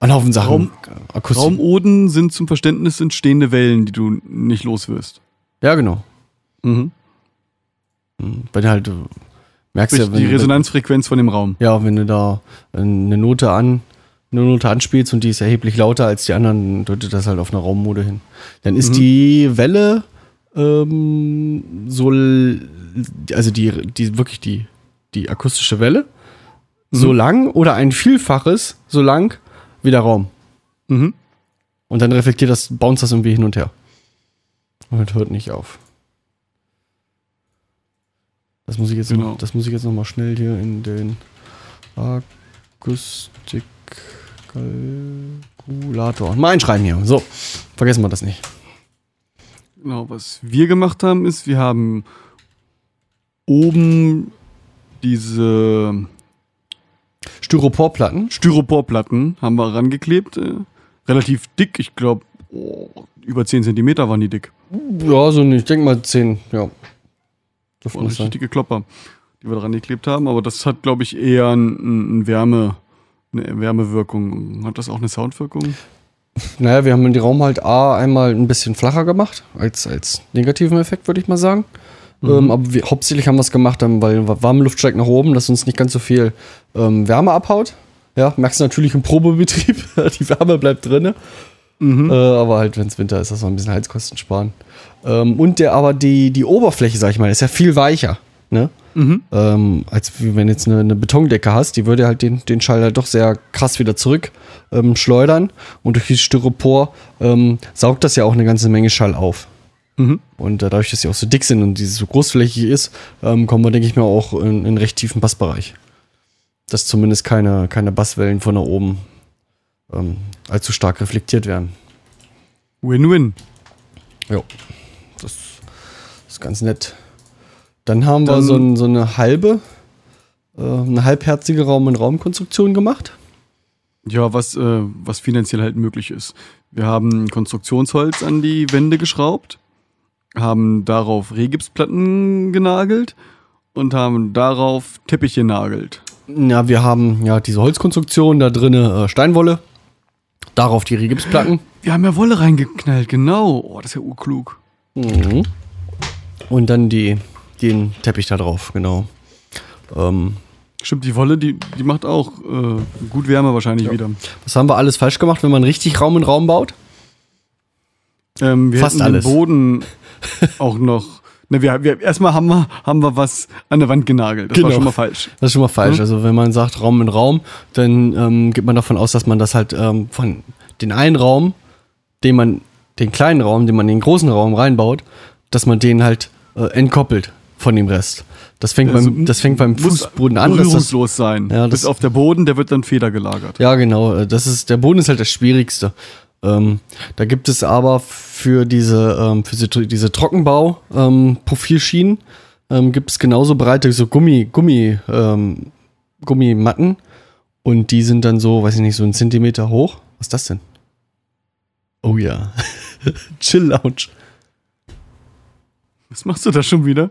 ein Haufen Sachen. Raum-. Raumoden sind zum Verständnis entstehende Wellen, die du nicht los wirst. Ja, genau. Mhm. Weil du halt, du merkst Sprich, ja, wenn, die Resonanzfrequenz von dem Raum. Wenn, ja, wenn du da eine Note an, eine Note anspielst und die ist erheblich lauter als die anderen, deutet das halt auf eine Raummode hin. Dann ist Mhm. die Welle ähm, so, also die, die wirklich die, die akustische Welle, so Mhm. lang oder ein Vielfaches so lang, wieder Raum. Mhm. Und dann reflektiert das, bounce das irgendwie hin und her. Und hört nicht auf. Das muss ich jetzt, Genau. noch, das muss ich jetzt noch mal schnell hier in den Akustikkalkulator mal einschreiben hier. So, vergessen wir das nicht. Genau, was wir gemacht haben, ist, wir haben oben diese Styroporplatten. Styroporplatten haben wir rangeklebt. Äh, relativ dick, ich glaube, oh, über 10 Zentimeter waren die dick. Ja, so. Ich denke mal 10, ja. Dürfte Waren das richtig dicke Klopper, die wir dran geklebt haben. Aber das hat, glaube ich, eher ein, ein Wärme, eine Wärmewirkung. Hat das auch eine Soundwirkung? Naja, wir haben den Raum halt A einmal ein bisschen flacher gemacht, als, als negativen Effekt, würde ich mal sagen. Ähm, aber wir, hauptsächlich haben wir es gemacht, ähm, weil warme Luft steigt nach oben, dass uns nicht ganz so viel ähm, Wärme abhaut. Ja, merkst du natürlich im Probebetrieb, die Wärme bleibt drin. Äh, aber halt, wenn es Winter ist, das noch ein bisschen Heizkosten sparen. Ähm, und der, aber die, die Oberfläche, sag ich mal, ist ja viel weicher. Ne? Ähm, als wenn jetzt eine, eine Betondecke hast, die würde halt den, den Schall halt doch sehr krass wieder zurück ähm, schleudern. Und durch dieses Styropor ähm, saugt das ja auch eine ganze Menge Schall auf. Mhm. Und äh, dadurch, dass sie auch so dick sind und dieses so großflächig ist, ähm, kommen wir, denke ich mal, auch in, in einen recht tiefen Bassbereich. Dass zumindest keine, keine Basswellen von da oben ähm, allzu stark reflektiert werden. Win-win. Jo. Das ist ganz nett. Dann haben wir Dann- so, ein, so eine halbe, äh, eine halbherzige Raum-in-Raum-Konstruktion gemacht. Ja, was, äh, was finanziell halt möglich ist. Wir haben Konstruktionsholz an die Wände geschraubt, haben darauf Rehgipsplatten genagelt und haben darauf Teppich genagelt. Ja, wir haben ja diese Holzkonstruktion, da drinnen äh, Steinwolle, darauf die Rigipsplatten. Wir haben ja Wolle reingeknallt, genau. Oh, das ist ja urklug. Mhm. Und dann die, den Teppich da drauf, genau. Ähm, Stimmt, die Wolle, die, die macht auch äh, gut Wärme wahrscheinlich wieder. was haben wir alles falsch gemacht, wenn man richtig Raum in Raum baut? Ähm, wir Fast alles. den Boden auch noch. Ne, wir, wir, erstmal haben wir, haben wir was an der Wand genagelt. Das Genau. war schon mal falsch. Das ist schon mal falsch. Also wenn man sagt Raum in Raum, dann ähm, geht man davon aus, dass man das halt ähm, von den einen Raum, den man, den kleinen Raum, den man in den großen Raum reinbaut, dass man den halt äh, entkoppelt von dem Rest. Das fängt, Also, beim, das fängt beim muss Fußboden an. Das, Berührungslos sein. Ja, das- Bis auf der Boden, der wird dann federgelagert. ja, genau. äh, Das ist, der Boden ist halt das Schwierigste. Ähm, da gibt es aber für diese, ähm, für diese, Trockenbau-Profilschienen ähm, gibt es genauso breite so Gummi, Gummi, ähm, Gummimatten und die sind dann so, weiß ich nicht, so einen Zentimeter hoch. Was ist das denn? Oh ja. Chill Lounge. Was machst du da schon wieder?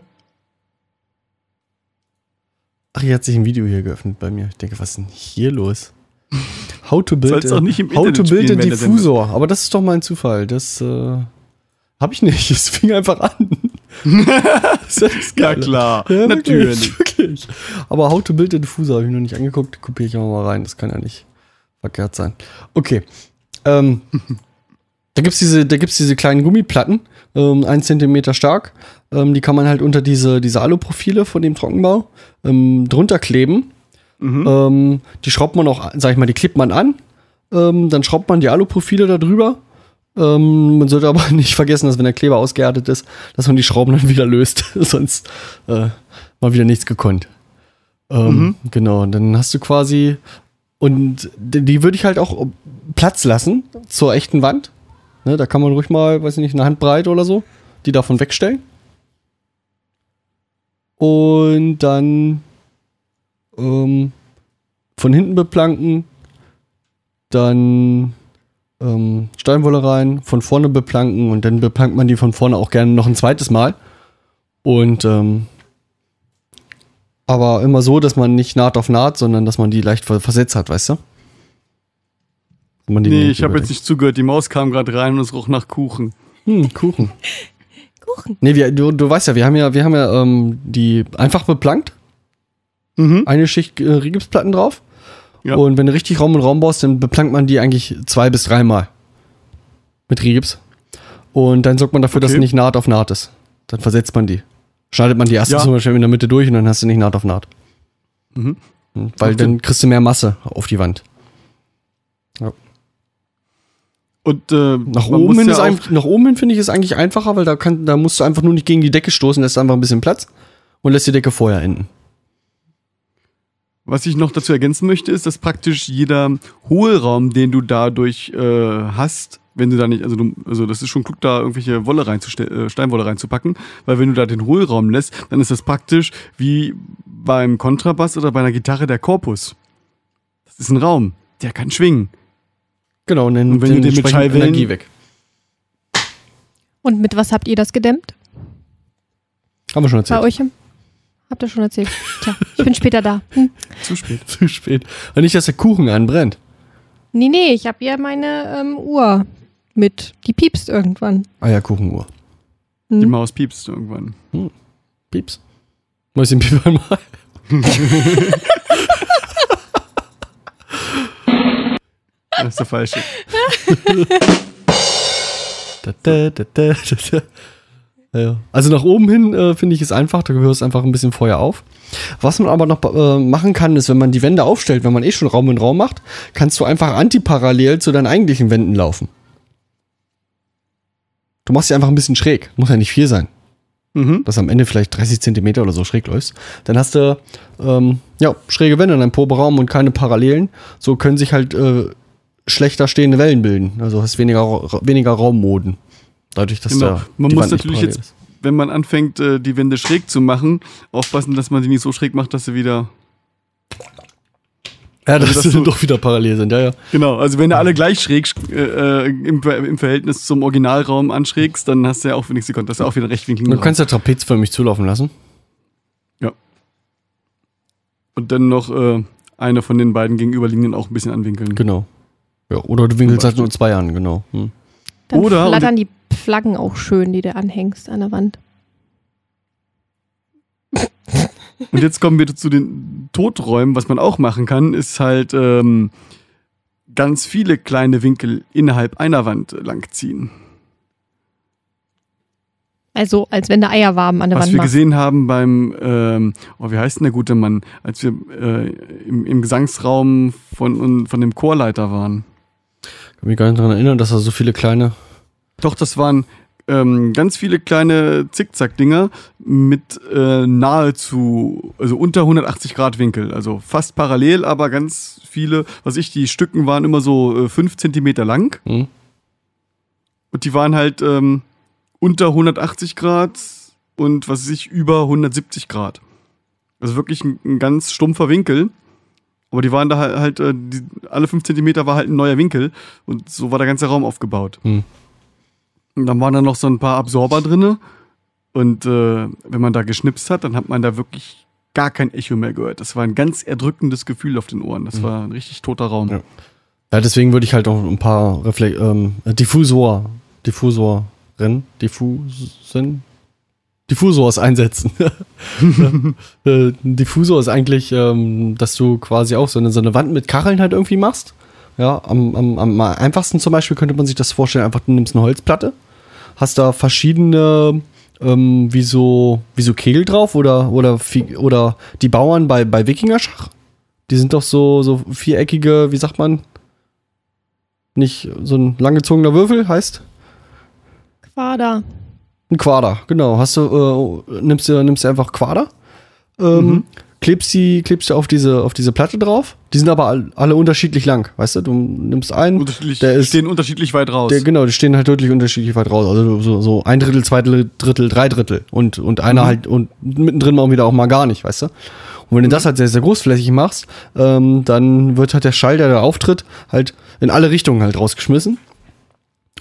Ach, hier hat sich ein Video hier geöffnet bei mir. Ich denke, was ist denn hier los? How to build, Soll's auch nicht im how to build a spielen, der Diffusor. Aber das ist doch mal ein Zufall. Das äh, habe ich nicht. Es fing einfach an. das ist ja, klar. Ja, natürlich. Wirklich. Aber How to Build a Diffuser habe ich noch nicht angeguckt. Kopiere ich auch mal rein. Das kann ja nicht verkehrt sein. Okay. Ähm, da gibt es diese, da gibt's diese kleinen Gummiplatten, ähm, ein Zentimeter stark. Ähm, die kann man halt unter diese, diese Aluprofile von dem Trockenbau ähm, drunter kleben. Mhm. Ähm, die schraubt man auch, sag ich mal, die klebt man an. Ähm, dann schraubt man die Aluprofile da drüber. Ähm, man sollte aber nicht vergessen, dass wenn der Kleber ausgehärtet ist, dass man die Schrauben dann wieder löst. Sonst äh, mal wieder nichts gekonnt. Ähm, Genau, und dann hast du quasi. Und die die würde ich halt auch Platz lassen zur echten Wand. Ne, da kann man ruhig mal, weiß ich nicht, eine Handbreite oder so, die davon wegstellen. Und dann ähm, von hinten beplanken, dann ähm, Steinwolle rein, von vorne beplanken und dann beplankt man die von vorne auch gerne noch ein zweites Mal. Und ähm, aber immer so, dass man nicht Naht auf Naht, sondern dass man die leicht ver- versetzt hat, weißt du? Man die Nee, ich habe jetzt nicht zugehört. Die Maus kam gerade rein und es roch nach Kuchen. Hm, Kuchen. Kuchen. Nee, wir, du, du weißt ja, wir haben ja, wir haben ja ähm, die einfach beplankt, Mhm. eine Schicht äh, Rigipsplatten drauf. Ja. Und wenn du richtig Raum und Raum baust, dann beplankt man die eigentlich zwei bis dreimal. Mit Rigips. Und dann sorgt man dafür, dass Okay. nicht Naht auf Naht ist. Dann versetzt man die. Schneidet man die erste Ja. zum Beispiel in der Mitte durch und dann hast du nicht Naht auf Naht. Mhm. Hm, Weil dann kriegst du mehr Masse auf die Wand. Ja. Und äh, Nach oben, hin ja ist nach oben hin finde ich es eigentlich einfacher, weil da, kann, da musst du einfach nur nicht gegen die Decke stoßen, lässt einfach ein bisschen Platz und lässt die Decke vorher enden. Was ich noch dazu ergänzen möchte, ist, dass praktisch jeder Hohlraum, den du dadurch äh, hast, wenn du da nicht, also, du, also das ist schon klug, da irgendwelche Wolle reinzustellen, äh, Steinwolle reinzupacken, weil wenn du da den Hohlraum lässt, dann ist das praktisch wie beim Kontrabass oder bei einer Gitarre der Korpus. Das ist ein Raum, der kann schwingen. Genau, und dann Und wenn du den mit Schallwellen- Energie weg. Und mit was habt ihr das gedämmt? Haben wir schon Bei erzählt. euch? im- Habt ihr schon erzählt? Tja, ich bin später da. Hm. Zu spät. Zu spät. Und nicht, dass der Kuchen anbrennt. Nee, nee, ich habe ja meine ähm, Uhr mit. Die piepst irgendwann. Eierkuchenuhr. Die Hm. Maus piepst irgendwann. Pieps. Mäuschen Piep einmal. Das ist der falsche. Da, da, da, da, da, da. Ja. Also nach oben hin äh, finde ich es einfach, da gehörst einfach ein bisschen Feuer auf. Was man aber noch äh, machen kann, ist, wenn man die Wände aufstellt, wenn man eh schon Raum in Raum macht, kannst du einfach antiparallel zu deinen eigentlichen Wänden laufen. Du machst sie einfach ein bisschen schräg. Muss ja nicht viel sein. Mhm. dass am Ende vielleicht 30 Zentimeter oder so schräg läufst, dann hast du ähm, ja, schräge Wände in deinem Proberaum und keine Parallelen. So können sich halt äh, schlechter stehende Wellen bilden. Also hast weniger, weniger Raummoden. Dadurch, dass Genau. der, Man die muss Wand natürlich jetzt, wenn man anfängt, äh, die Wände schräg zu machen, aufpassen, dass man sie nicht so schräg macht, dass sie wieder. ist. Ja, dass dass sie du- doch wieder parallel sind, ja, ja. Genau, also wenn du alle gleich schräg äh, äh, im, im Verhältnis zum Originalraum anschrägst, dann hast du ja auch wenigstens Sekunden, ist ja auch wieder rechtwinkligen Du kannst ja trapezförmig zulaufen lassen. Und dann noch äh, eine von den beiden gegenüberliegenden auch ein bisschen anwinkeln. Genau. Ja, oder du winkelst halt nur zwei an, genau. Hm. Dann Oder- flattern die Flaggen auch schön, die du anhängst an der Wand. Und jetzt kommen wir zu den Toträumen. Was man auch machen kann, ist halt ähm, ganz viele kleine Winkel innerhalb einer Wand langziehen. Also, als wenn du Eierwaben an der Was Wand wir machst. gesehen haben beim, ähm, oh, wie heißt denn der gute Mann, als wir äh, im, im Gesangsraum von, von dem Chorleiter waren. Kann mich gar nicht daran erinnern, dass da so viele kleine. Doch, das waren ähm, ganz viele kleine Zickzack-Dinger mit äh, nahezu, also unter 180 Grad Winkel. Also fast parallel, aber ganz viele, was ich, die Stücken waren immer so äh, 5 Zentimeter lang. Hm? Und die waren halt ähm, unter 180 Grad und was weiß ich, über 170 Grad. Also wirklich ein, ein ganz stumpfer Winkel. Aber die waren da halt, halt äh, die, alle 5 Zentimeter war halt ein neuer Winkel. Und so war der ganze Raum aufgebaut. Hm. Und dann waren da noch so ein paar Absorber drinne. Und äh, wenn man da geschnipst hat, dann hat man da wirklich gar kein Echo mehr gehört. Das war ein ganz erdrückendes Gefühl auf den Ohren. Das war ein richtig toter Raum. Ja. Ja, deswegen würde ich halt auch ein paar Refle ähm, Diffusor, Diffusoren, Diffusen, Diffusors einsetzen. äh, ein Diffusor ist eigentlich, ähm, dass du quasi auch so eine, so eine Wand mit Kacheln halt irgendwie machst. Ja, am, am, am einfachsten zum Beispiel könnte man sich das vorstellen, einfach du nimmst eine Holzplatte, hast da verschiedene, ähm, wie so, wie so Kegel drauf oder, oder, oder die Bauern bei, bei Wikingerschach. Die sind doch so, so viereckige, wie sagt man? Nicht so ein langgezogener Würfel heißt? Quader. Ein Quader, genau. Hast du, äh, nimmst du, nimmst du einfach Quader, ähm, Mhm. Klebst die, klebst du auf diese, auf diese Platte drauf. Die sind aber all, alle unterschiedlich lang, weißt du? Du nimmst einen, Unterschiedlich, der ist, stehen unterschiedlich weit raus. der, genau, die stehen halt deutlich unterschiedlich weit raus. Also so, so ein Drittel, zwei Drittel, drei Drittel. Und, und einer Mhm. halt, und mittendrin mal wieder auch mal gar nicht, weißt du? Und wenn du das halt sehr, sehr großflächig machst, ähm, dann wird halt der Schall, der da auftritt, halt in alle Richtungen halt rausgeschmissen.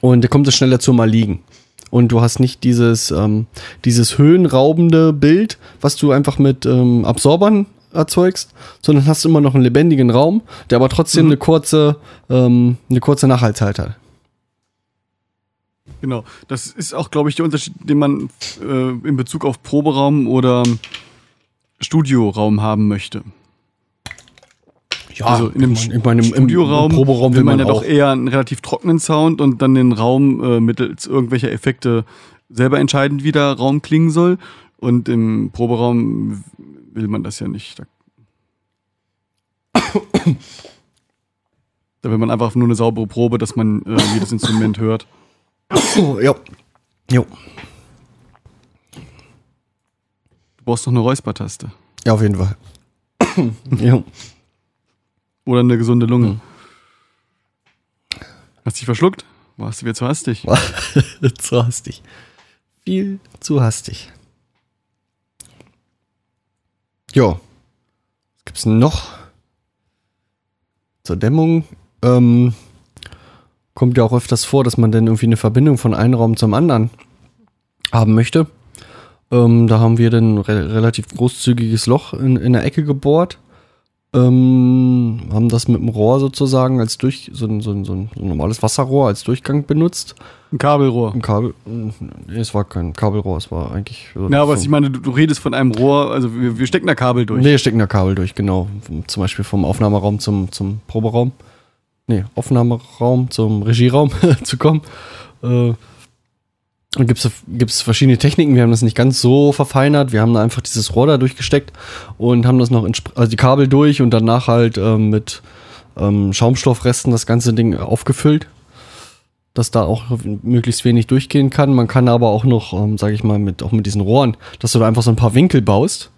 Und der kommt es schneller zum Mal liegen. Und du hast nicht dieses, ähm, dieses höhenraubende Bild, was du einfach mit ähm, Absorbern erzeugst, sondern hast immer noch einen lebendigen Raum, der aber trotzdem Mhm. eine kurze, ähm, eine kurze Nachhaltzeit hat. Genau. Das ist auch, glaube ich, der Unterschied, den man äh, in Bezug auf Proberaum oder Studioraum haben möchte. Ja, also in dem ich meine, im, Studioraum im Proberaum will man ja auch. doch eher einen relativ trockenen Sound und dann den Raum äh, mittels irgendwelcher Effekte selber entscheiden, wie der Raum klingen soll. Und im Proberaum will man das ja nicht. Da Da will man einfach nur eine saubere Probe, dass man äh, jedes Instrument hört. Ja. Jo. Du brauchst noch eine Räuspertaste. Ja, auf jeden Fall. jo. Oder eine gesunde Lunge. Hm. Hast dich verschluckt? Warst du wieder zu hastig? zu hastig. Viel zu hastig. Jo. Was gibt's denn noch? Zur Dämmung. Ähm, kommt ja auch öfters vor, dass man dann irgendwie eine Verbindung von einem Raum zum anderen haben möchte. Ähm, da haben wir dann ein re relativ großzügiges Loch in, in der Ecke gebohrt. Ähm, haben das mit dem Rohr sozusagen als durch, so ein, so, ein, so ein normales Wasserrohr als Durchgang benutzt. Ein Kabelrohr. Ein Kabel. Nee, es war kein Kabelrohr, es war eigentlich. so- Ja, aber so- ich meine, du, du redest von einem Rohr, also wir, wir stecken da Kabel durch. Nee, stecken da Kabel durch, genau. Zum Beispiel vom Aufnahmeraum zum, zum Proberaum. Nee, Aufnahmeraum zum Regieraum zu kommen. Äh, gibt es verschiedene Techniken. Wir haben das nicht ganz so verfeinert. Wir haben da einfach dieses Rohr da durchgesteckt und haben das noch, in, also die Kabel durch und danach halt ähm, mit ähm, Schaumstoffresten das ganze Ding aufgefüllt. Dass da auch möglichst wenig durchgehen kann. Man kann aber auch noch, ähm, sage ich mal, mit, auch mit diesen Rohren, dass du da einfach so ein paar Winkel baust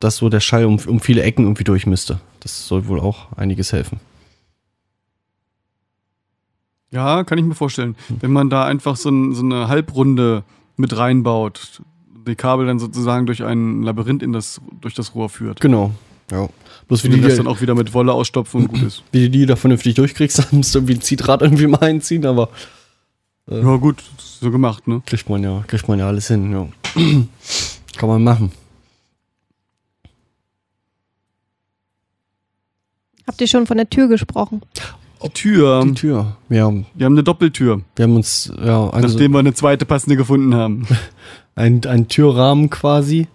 dass so der Schall um, um viele Ecken irgendwie durch müsste. Das soll wohl auch einiges helfen. Ja, kann ich mir vorstellen. Wenn man da einfach so, ein, so eine Halbrunde mit reinbaut, die Kabel dann sozusagen durch ein Labyrinth in das, durch das Rohr führt. Genau. Ja. Bloß wie Und du das die, dann auch wieder mit Wolle ausstopfen und gut ist. wie du die da vernünftig durchkriegst, dann musst du irgendwie ein Ziedrad irgendwie mal einziehen, aber Ja, gut, so gemacht, ne? kriegt man ja, kriegt man ja alles hin. Ja. Kann man machen. Habt ihr schon von der Tür gesprochen? Die Tür, Die Tür. Ja, wir haben eine Doppeltür, wir haben uns ja also nachdem wir eine zweite passende gefunden haben. ein, ein Türrahmen quasi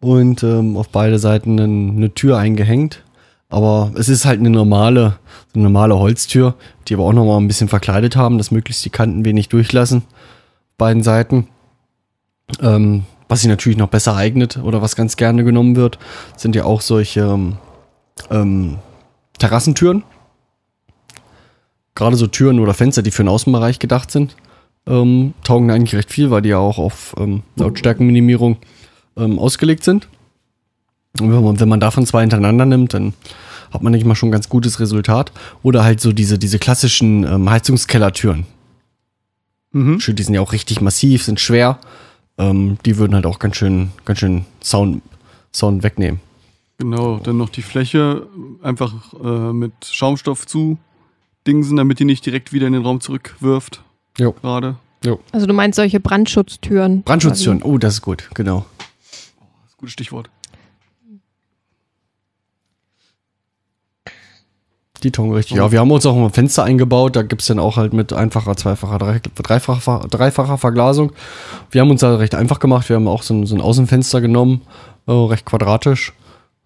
und ähm, auf beide Seiten eine, eine Tür eingehängt. Aber es ist halt eine normale, eine normale Holztür, die aber auch nochmal ein bisschen verkleidet haben, dass möglichst die Kanten wenig durchlassen. Beiden Seiten. Ähm, was sich natürlich noch besser eignet oder was ganz gerne genommen wird, sind ja auch solche ähm, ähm, Terrassentüren. Gerade so Türen oder Fenster, die für den Außenbereich gedacht sind, ähm, taugen eigentlich recht viel, weil die ja auch auf ähm, Lautstärkenminimierung ähm, ausgelegt sind. Und wenn man, wenn man davon zwei hintereinander nimmt, dann hat man, denke ich mal, schon ein ganz gutes Resultat. Oder halt so diese, diese klassischen ähm, Heizungskellertüren. Mhm. Die sind ja auch richtig massiv, sind schwer. Ähm, die würden halt auch ganz schön, ganz schön Sound, Sound wegnehmen. Genau, dann noch die Fläche einfach äh, mit Schaumstoff zu dingsen, damit die nicht direkt wieder in den Raum zurückwirft. Jo. Gerade. Also du meinst solche Brandschutztüren? Brandschutztüren, oh, das ist gut, genau. Das ist ein gutes Stichwort. Die taugen richtig. Ja, wir haben uns auch ein Fenster eingebaut. Da gibt es dann auch halt mit einfacher, zweifacher, drei, dreifacher, dreifacher Verglasung. Wir haben uns da recht einfach gemacht. Wir haben auch so ein, so ein Außenfenster genommen, äh, recht quadratisch.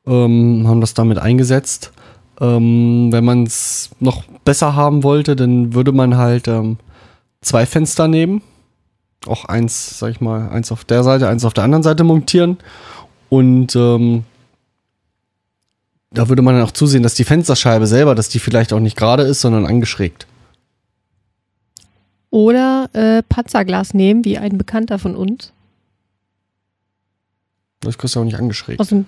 Ähm, haben das damit eingesetzt. Ähm, wenn man es noch besser haben wollte, dann würde man halt ähm, zwei Fenster nehmen. Auch eins, sag ich mal, eins auf der Seite, eins auf der anderen Seite montieren. Und ähm, da würde man dann auch zusehen, dass die Fensterscheibe selber, dass die vielleicht auch nicht gerade ist, sondern angeschrägt. Oder äh, Panzerglas nehmen, wie ein Bekannter von uns. Das kostet auch nicht angeschrägt. Aus dem,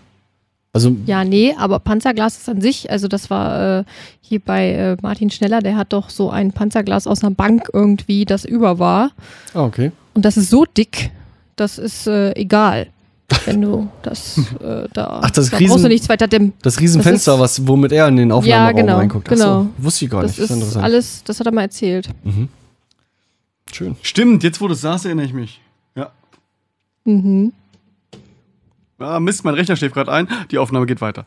Also, ja, nee, aber Panzerglas ist an sich, also das war äh, hier bei äh, Martin Schneller, der hat doch so ein Panzerglas aus einer Bank irgendwie, das über war. ah, okay. Und das ist so dick, das ist äh, egal. Wenn du das äh, da, Ach, das da Riesen- brauchst du nichts weiter dimmen. Das Riesenfenster, Das was, womit er in den Aufnahmeraum genau, reinguckt. genau. so, wusste ich gar Das nicht. ist alles, das hat er mal erzählt. Mhm. Schön. Stimmt, jetzt wo du es sagst, erinnere ich mich. Ja. Mhm. Ah, Mist, mein Rechner schläft gerade ein. Die Aufnahme geht weiter.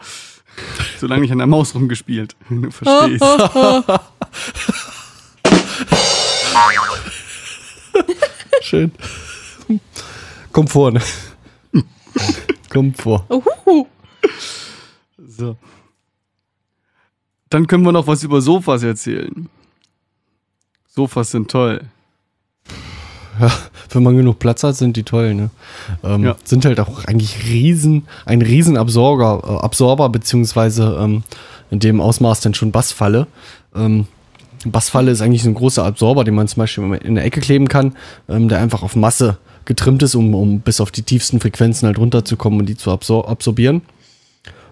Solange nicht an der Maus rumgespielt. Wenn du verstehst. Schön. Komfort, ne? Komfort. Uhuhu. So. Dann können wir noch was über Sofas erzählen. Sofas sind toll. Wenn man genug Platz hat, sind die toll, ne? Ähm, Ja. Sind halt auch eigentlich riesen, ein riesen Absorber, äh, Absorber beziehungsweise ähm, in dem Ausmaß dann schon Bassfalle. Ähm, Bassfalle ist eigentlich so ein großer Absorber, den man zum Beispiel in der Ecke kleben kann, ähm, der einfach auf Masse getrimmt ist, um, um bis auf die tiefsten Frequenzen halt runterzukommen und die zu absor absorbieren.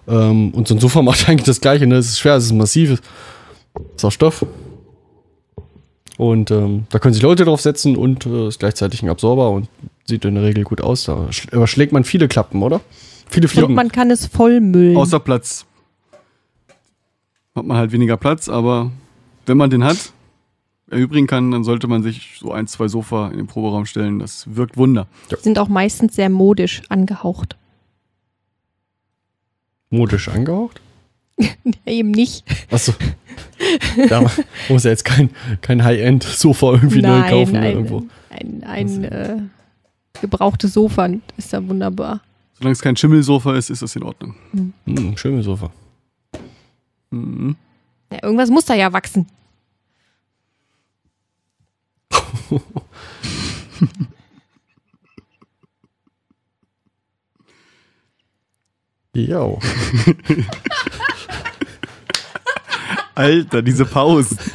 Ähm, und so ein Sofa macht eigentlich das Gleiche. Ne? Es ist schwer, es ist massiv, es ist aus Stoff. Und ähm, da können sich Leute draufsetzen und äh, ist gleichzeitig ein Absorber und sieht in der Regel gut aus. Da sch- überschlägt man viele Klappen, oder? Viele Und Fliegen. man kann es vollmüllen. Außer Platz. Hat man halt weniger Platz, aber wenn man den hat, erübrigen kann, dann sollte man sich so ein, zwei Sofa in den Proberaum stellen. Das wirkt Wunder. Sind auch meistens sehr modisch angehaucht. Modisch angehaucht? Eben nicht. Achso. da muss ja jetzt kein, kein High-End-Sofa irgendwie neu Nein, kaufen. ne, ein, irgendwo. ein, ein äh, gebrauchtes Sofa ist da wunderbar. Solange es kein Schimmelsofa ist, ist das in Ordnung. Hm, schönes Sofa. Mhm. Ja, irgendwas muss da ja wachsen. Jo. Alter, diese Pausen.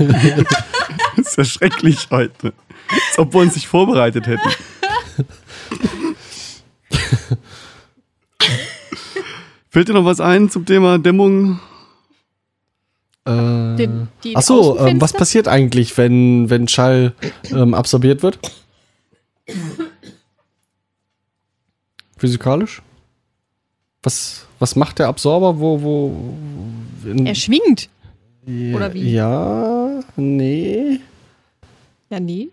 das ist ja schrecklich heute. Als ob wir uns nicht vorbereitet hätten. Fällt dir noch was ein zum Thema Dämmung? Äh, Den- die Achso, ähm, was passiert eigentlich, wenn, wenn Schall ähm, absorbiert wird? Physikalisch? Was, was macht der Absorber? Wo, wo, in, Er schwingt. Ja, oder wie? Ja, nee. Ja, nee.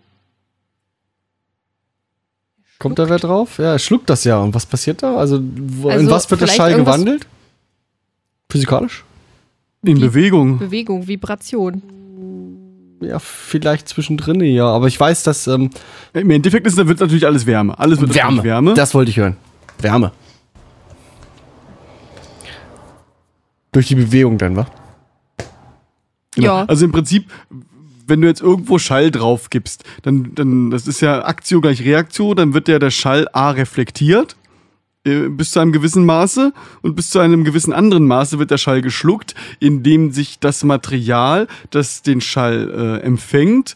Kommt da wer drauf? Ja, er schluckt das ja. Und was passiert da? Also, wo, in Also, was wird der Schall gewandelt? Physikalisch? In Die- Bewegung. Bewegung, Vibration. Ja, vielleicht zwischendrin, ja. Aber ich weiß, dass. Ähm, Im Endeffekt ist, wird natürlich alles Wärme. Alles wird Wärme. Wärme. Das wollte ich hören. Wärme. Durch die Bewegung dann, wa? Genau. Ja. Also im Prinzip, wenn du jetzt irgendwo Schall drauf gibst, dann, dann das ist ja Aktio gleich Reaktio, dann wird ja der Schall A reflektiert äh, bis zu einem gewissen Maße und bis zu einem gewissen anderen Maße wird der Schall geschluckt, indem sich das Material, das den Schall äh, empfängt,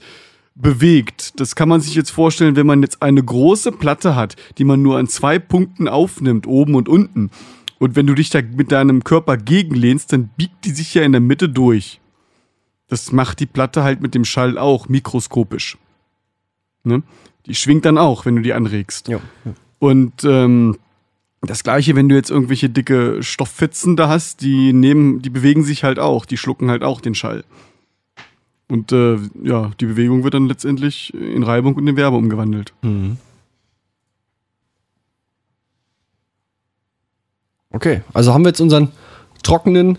bewegt. Das kann man sich jetzt vorstellen, wenn man jetzt eine große Platte hat, die man nur an zwei Punkten aufnimmt, oben und unten. Und wenn du dich da mit deinem Körper gegenlehnst, dann biegt die sich ja in der Mitte durch. Das macht die Platte halt mit dem Schall auch mikroskopisch. Ne? Die schwingt dann auch, wenn du die anregst. Ja. Und ähm, das gleiche, wenn du jetzt irgendwelche dicke Stofffetzen da hast, die nehmen, die bewegen sich halt auch, die schlucken halt auch den Schall. Und äh, ja, die Bewegung wird dann letztendlich in Reibung und in Wärme umgewandelt. Mhm. Okay, also haben wir jetzt unseren trockenen,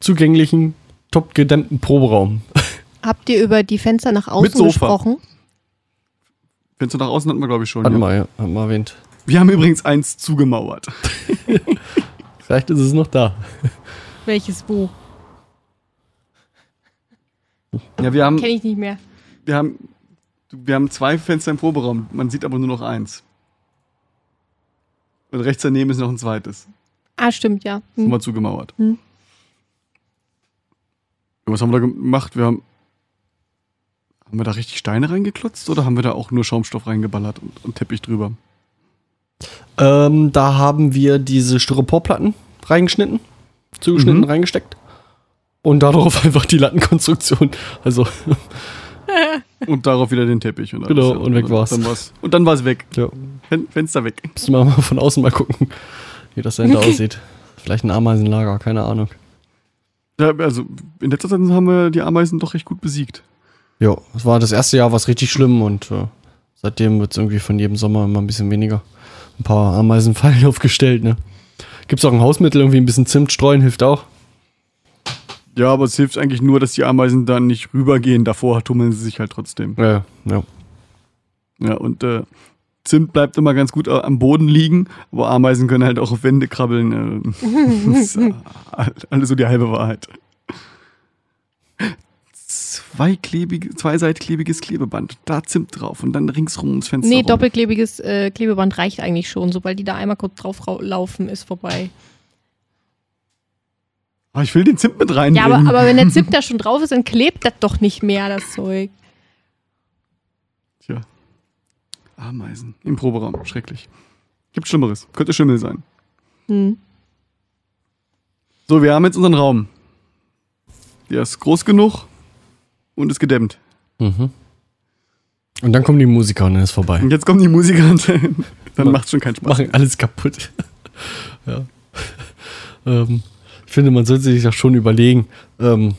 zugänglichen, top gedämmten Proberaum. Habt ihr über die Fenster nach außen Mit Sofa. gesprochen? Fenster nach außen hatten wir, glaube ich, schon. Hatten Ja. wir, ja, haben wir erwähnt. Wir haben übrigens eins zugemauert. Vielleicht ist es noch da. Welches wo? Ja, wir haben, Kenne ich nicht mehr. wir haben, wir haben zwei Fenster im Proberaum. Man sieht aber nur noch eins. Und rechts daneben ist noch ein zweites. Ah, stimmt, ja. Hm. wir zugemauert. Hm. Was haben wir da gemacht? Wir haben. Haben wir da richtig Steine reingeklotzt oder haben wir da auch nur Schaumstoff reingeballert und, und Teppich drüber? Ähm, da haben wir diese Styroporplatten reingeschnitten, zugeschnitten, Mhm. reingesteckt. Und darauf einfach die Lattenkonstruktion. Also, Und darauf wieder den Teppich. Und Genau, und weg war's. Dann war's. Und dann war es weg. ja, Fen Fenster weg. müssen wir mal von außen mal gucken, wie das dahinter aussieht. Vielleicht ein Ameisenlager, keine Ahnung. Ja, also in letzter Zeit haben wir die Ameisen doch recht gut besiegt. Ja, es war das erste Jahr, war es richtig schlimm und äh, seitdem wird es irgendwie von jedem Sommer immer ein bisschen weniger. Ein paar Ameisenfallen aufgestellt, ne? Gibt's auch ein Hausmittel, irgendwie ein bisschen Zimt streuen, hilft auch. Ja, aber es hilft eigentlich nur, dass die Ameisen dann nicht rübergehen. Davor tummeln sie sich halt trotzdem. Ja, ja. Ja, und äh, Zimt bleibt immer ganz gut äh, am Boden liegen, aber Ameisen können halt auch auf Wände krabbeln. Äh, das ist äh, alles so die halbe Wahrheit. Zweiklebige, zweiseitklebiges Klebeband, da Zimt drauf und dann ringsrum ums Fenster. Nee, rum. doppelklebiges äh, Klebeband reicht eigentlich schon. Sobald die da einmal kurz drauf rau- laufen, ist vorbei. Ah, ich will den Zimt mit Ja, reinbringen. aber, aber wenn der Zimt da schon drauf ist, dann klebt das doch nicht mehr, das Zeug. Tja. Ameisen im Proberaum. Schrecklich. Gibt Schlimmeres. Könnte Schimmel sein. Hm. So, wir haben jetzt unseren Raum. Der ist groß genug und ist gedämmt. Mhm. Und dann kommen die Musiker und dann ist vorbei. Und jetzt kommen die Musiker und dann macht schon keinen Spaß. Machen alles kaputt. ja. ähm, ich finde, man sollte sich auch schon überlegen, ähm,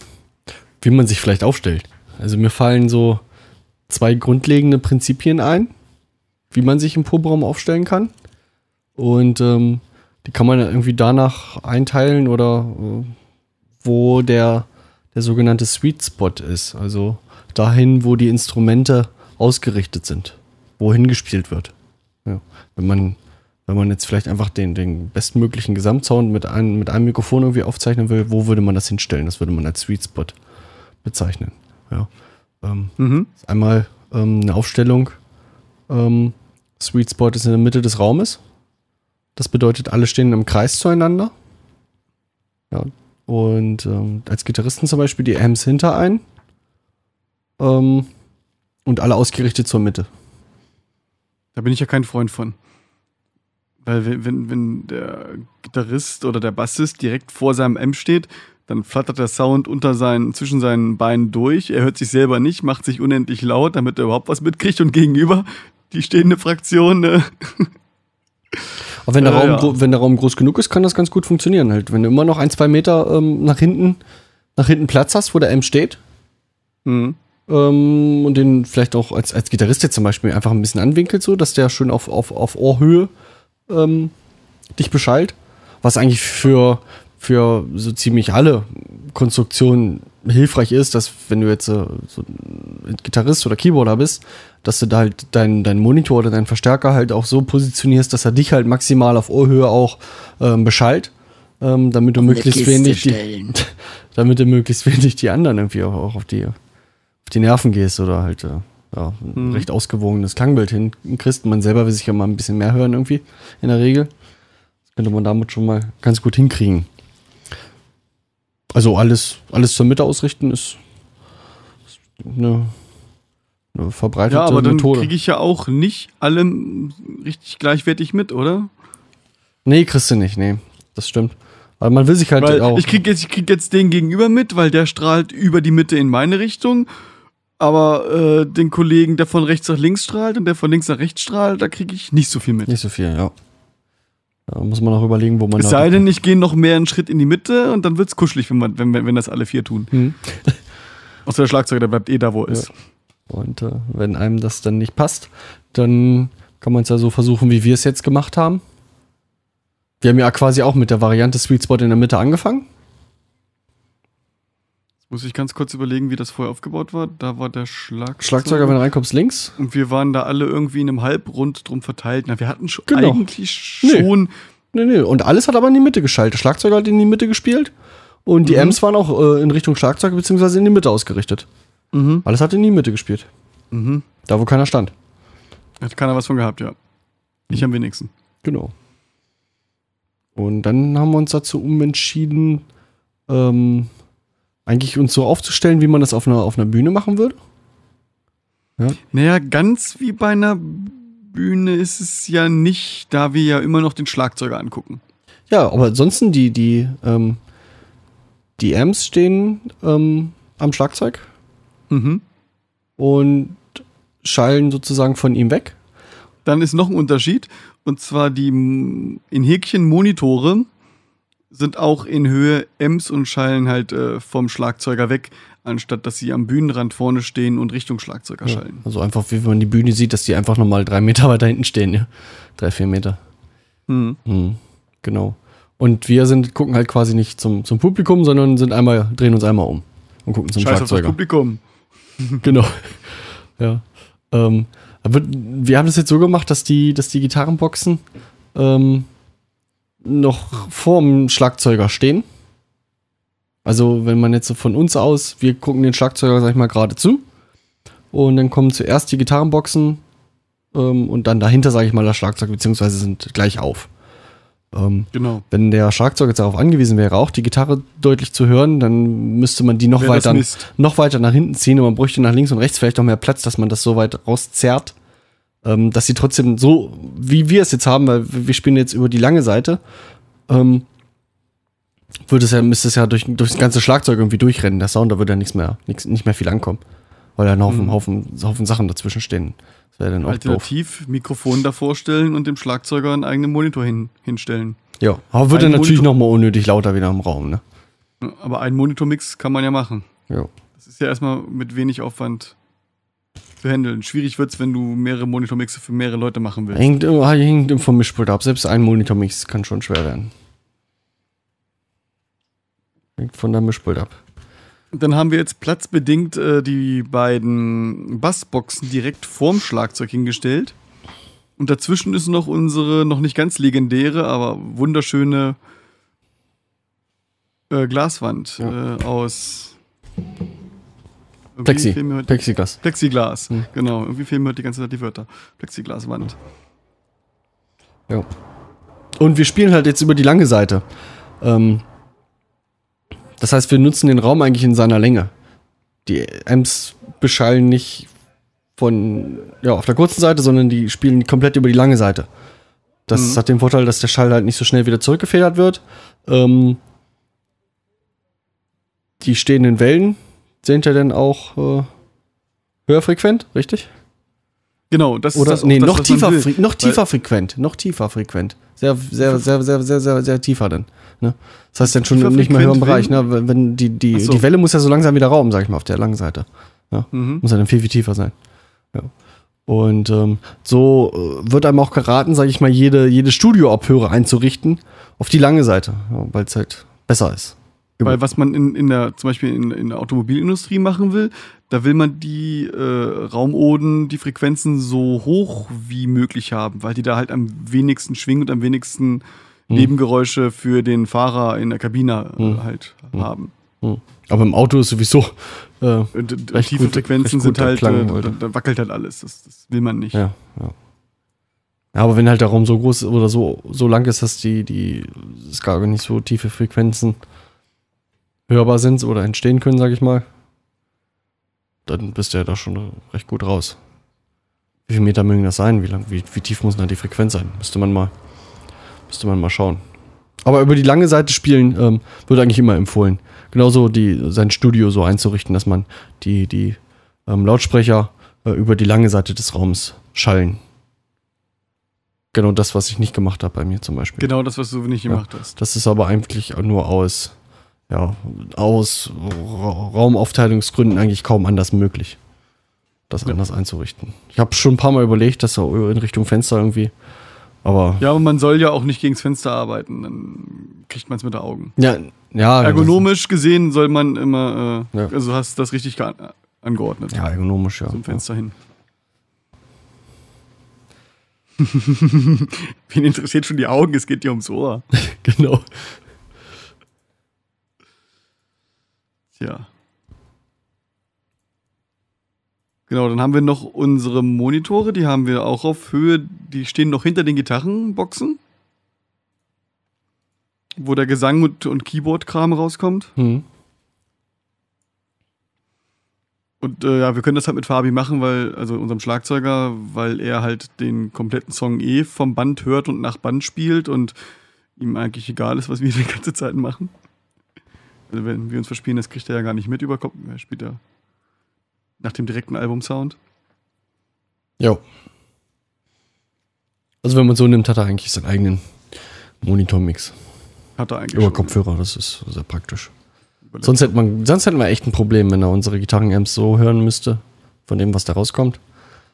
wie man sich vielleicht aufstellt. Also mir fallen so zwei grundlegende Prinzipien ein, wie man sich im Proberaum aufstellen kann. Und ähm, die kann man irgendwie danach einteilen oder äh, wo der, der sogenannte Sweet Spot ist. Also dahin, wo die Instrumente ausgerichtet sind, wohin gespielt wird. Ja. Wenn man wenn man jetzt vielleicht einfach den, den bestmöglichen Gesamtsound mit einem, mit einem Mikrofon irgendwie aufzeichnen will, wo würde man das hinstellen? Das würde man als Sweet Spot bezeichnen. Ja. Ähm, Mhm. ist einmal ähm, eine Aufstellung. Ähm, Sweet Spot ist in der Mitte des Raumes. Das bedeutet, alle stehen im Kreis zueinander. Ja. Und ähm, als Gitarristen zum Beispiel die Amps hinter ein. Ähm, und alle ausgerichtet zur Mitte. Da bin ich ja kein Freund von. Weil wenn, wenn, wenn der Gitarrist oder der Bassist direkt vor seinem M steht, dann flattert der Sound unter seinen, zwischen seinen Beinen durch. Er hört sich selber nicht, macht sich unendlich laut, damit er überhaupt was mitkriegt und gegenüber die stehende Fraktion. Äh, Aber wenn der, Äh, Raum, ja. wenn der Raum groß genug ist, kann das ganz gut funktionieren. Halt. Wenn du immer noch ein, zwei Meter ähm, nach hinten, nach hinten Platz hast, wo der M steht, hm. ähm, und den vielleicht auch als, als Gitarrist jetzt zum Beispiel einfach ein bisschen anwinkelt, so, dass der schön auf, auf, auf Ohrhöhe ähm, dich beschallt. Was eigentlich für, für so ziemlich alle Konstruktionen hilfreich ist, dass wenn du jetzt äh, so ein Gitarrist oder Keyboarder bist, dass du da halt deinen dein Monitor oder deinen Verstärker halt auch so positionierst, dass er dich halt maximal auf Ohrhöhe auch ähm, beschallt, ähm, damit du möglichst wenig die, damit du möglichst wenig die anderen irgendwie auch, auch auf die auf die Nerven gehst oder halt äh, ja, ein Mhm. recht ausgewogenes Klangbild hinkriegst. Man selber will sich ja mal ein bisschen mehr hören irgendwie in der Regel. Das könnte man damit schon mal ganz gut hinkriegen. Also alles, alles zur Mitte ausrichten ist, eine, eine verbreitete Ja, aber dann Methode. kriege ich ja auch nicht alle richtig gleichwertig mit, oder? nee, kriegst du nicht, nee. Das stimmt. Aber man will sich halt Weil auch. ich krieg jetzt, ich krieg jetzt den gegenüber mit, weil der strahlt über die Mitte in meine Richtung. Aber äh, den Kollegen, der von rechts nach links strahlt und der von links nach rechts strahlt, da kriege ich nicht so viel mit. nicht so viel, ja. Da muss man auch überlegen, wo man Es sei denn, ich gehe noch mehr einen Schritt in die Mitte und dann wird's kuschelig, wenn, man, wenn, wenn, wenn das alle vier tun. Hm. Außer der Schlagzeuger, der bleibt eh da, wo er ist. Und äh, wenn einem das dann nicht passt, dann kann man es ja so versuchen, wie wir es jetzt gemacht haben. Wir haben ja quasi auch mit der Variante Sweet Spot in der Mitte angefangen. Muss ich ganz kurz überlegen, wie das vorher aufgebaut war. Da war der Schlagzeuger. Schlagzeuger, wenn du reinkommst, links. und wir waren da alle irgendwie in einem Halbrund drum verteilt. Na, wir hatten schon Genau. eigentlich Nee. schon. Nee, nee. Und alles hat aber in die Mitte geschaltet. Der Schlagzeuger hat in die Mitte gespielt. Und die Mhm. Amps waren auch äh, in Richtung Schlagzeug bzw. in die Mitte ausgerichtet. Mhm. Alles hat in die Mitte gespielt. Mhm. Da, wo keiner stand. Hat keiner was von gehabt, ja. Ich am wenigsten. Genau. Und dann haben wir uns dazu umentschieden, ähm, eigentlich uns so aufzustellen, wie man das auf einer, auf einer Bühne machen würde. Naja, ganz wie bei einer Bühne ist es ja nicht, da wir ja immer noch den Schlagzeuger angucken. Ja, aber ansonsten die, die, ähm, die Amps stehen ähm, am Schlagzeug Mhm. und schallen sozusagen von ihm weg. Dann ist noch ein Unterschied. Und zwar die in Häkchen Monitore sind auch in Höhe Ems und schallen halt äh, vom Schlagzeuger weg, anstatt dass sie am Bühnenrand vorne stehen und Richtung Schlagzeuger schallen. Also einfach, wie man die Bühne sieht, dass die einfach nochmal drei Meter weiter hinten stehen. Ja? Drei, vier Meter. Mhm. Mhm, genau. Und wir sind, gucken halt quasi nicht zum, zum Publikum, sondern sind einmal, drehen uns einmal um und gucken zum Scheiß auf das Schlagzeuger. Publikum. Genau. Ja. Ähm, aber wir haben das jetzt so gemacht, dass die, dass die Gitarrenboxen ähm, noch vorm Schlagzeuger stehen. Also, wenn man jetzt so von uns aus, wir gucken den Schlagzeuger, sag ich mal, gerade zu. Und dann kommen zuerst die Gitarrenboxen ähm, und dann dahinter, sage ich mal, das Schlagzeug, beziehungsweise sind gleich auf. Ähm, Genau. wenn der Schlagzeug jetzt darauf angewiesen wäre, auch die Gitarre deutlich zu hören, dann müsste man die noch weiter, noch weiter nach hinten ziehen und man bräuchte nach links und rechts vielleicht noch mehr Platz, dass man das so weit rauszerrt, ähm, dass sie trotzdem so, wie wir es jetzt haben, weil wir spielen jetzt über die lange Seite, ähm, würde es ja, müsste es ja durch, durch das ganze Schlagzeug irgendwie durchrennen, der Sound, da würde ja nichts mehr, nichts, nicht mehr viel ankommen. Weil da ein Haufen, Mhm. Haufen, Haufen Sachen dazwischen stehen. Das wäre dann auch doof. Alternativ Mikrofon davor stellen und dem Schlagzeuger einen eigenen Monitor hin, hinstellen. Ja, aber würde Ein natürlich nochmal unnötig lauter wieder im Raum, ne? Aber einen Monitormix kann man ja machen. Ja. Das ist ja erstmal mit wenig Aufwand zu handeln. Schwierig wird's, wenn du mehrere Monitormixe für mehrere Leute machen willst. Hängt, immer- hängt vom Mischpult ab. Selbst ein Monitormix kann schon schwer werden. Hängt von der Mischpult ab. Dann haben wir jetzt platzbedingt äh, die beiden Bassboxen direkt vorm Schlagzeug hingestellt. Und dazwischen ist noch unsere noch nicht ganz legendäre, aber wunderschöne äh, Glaswand Ja. äh, aus Plexi. Plexiglas. Plexiglas. Hm. Genau, irgendwie fehlen mir heute die ganze Zeit die Wörter. Plexiglaswand. Ja. Und wir spielen halt jetzt über die lange Seite. Ähm, das heißt, wir nutzen den Raum eigentlich in seiner Länge. Die Amps beschallen nicht von, ja, auf der kurzen Seite, sondern die spielen komplett über die lange Seite. Das Mhm. hat den Vorteil, dass der Schall halt nicht so schnell wieder zurückgefedert wird. Ähm, die stehenden Wellen sind ja dann auch äh, höher frequent, richtig? Genau, das Oder ist das nee, das, noch man tiefer, noch tiefer frequent, noch tiefer frequent. Sehr, sehr, sehr, sehr, sehr, sehr, sehr tiefer dann. Ne? Das heißt dann schon Tiefer nicht mehr höheren frequent Bereich. Ne? Wenn, wenn die, die, so. die Welle muss ja so langsam wieder rauben, sag ich mal, auf der langen Seite. Mhm. Muss ja dann viel, viel tiefer sein. Ja. Und ähm, so äh, wird einem auch geraten, sage ich mal, jede, jede Studioabhöre einzurichten auf die lange Seite, ja, weil es halt besser ist. Weil was man in, in der, zum Beispiel in, in der Automobilindustrie machen will, da will man die äh, Raumoden, die Frequenzen so hoch wie möglich haben, weil die da halt am wenigsten schwingen und am wenigsten Hm. Nebengeräusche für den Fahrer in der Kabine äh, Hm. halt Hm. haben. Hm. Aber im Auto ist sowieso. Äh, Und, und Recht tiefe gut- Frequenzen recht sind halt, Klang, äh, da, da wackelt halt alles. Das, das will man nicht. Ja, ja. Ja, aber wenn halt der Raum so groß oder so, so lang ist, dass die, die es gar nicht so tiefe Frequenzen hörbar sind oder entstehen können, sag ich mal, dann bist du ja da schon recht gut raus. Wie viele Meter mögen das sein? Wie, lang, wie, wie tief muss denn da die Frequenz sein? Müsste man mal, müsste man mal schauen. Aber über die lange Seite spielen ähm, wird eigentlich immer empfohlen. Genauso die, sein Studio so einzurichten, dass man die, die ähm, Lautsprecher äh, über die lange Seite des Raums schallen. Genau das, was ich nicht gemacht habe bei mir zum Beispiel. Genau das, was du nicht Ja. gemacht hast. Das ist aber eigentlich nur aus, ja, aus Ra Raumaufteilungsgründen eigentlich kaum anders möglich, das Ja. anders einzurichten. Ich habe schon ein paar Mal überlegt, das so in Richtung Fenster irgendwie, aber Ja, aber man soll ja auch nicht gegens Fenster arbeiten, dann kriegt man es mit den Augen. ja, ja Ergonomisch gesehen soll man immer, äh, Ja. also hast du das richtig ge- angeordnet. das- Ja, ergonomisch, ja. Zum Fenster hin. Wen interessiert schon die Augen? Es geht dir ums Ohr. Ja, genau. Tja. Genau, dann haben wir noch unsere Monitore, die haben wir auch auf Höhe, die stehen noch hinter den Gitarrenboxen. Wo der Gesang und, und Keyboard-Kram rauskommt. Hm. Und äh, ja, wir können das halt mit Fabi machen, weil, also unserem Schlagzeuger, weil er halt den kompletten Song eh vom Band hört und nach Band spielt und ihm eigentlich egal ist, was wir die ganze Zeit machen. Also wenn wir uns verspielen, das kriegt er ja gar nicht mit über Kopf. Er spielt ja nach dem direkten Albumsound. Ja. Also wenn man so nimmt, hat er eigentlich seinen eigenen Monitormix. Hat er eigentlich Über Kopfhörer, das ist sehr praktisch. überlegt. Sonst hätte man, sonst hätten wir echt ein Problem, wenn er unsere Gitarrenamps so hören müsste, von dem, was da rauskommt.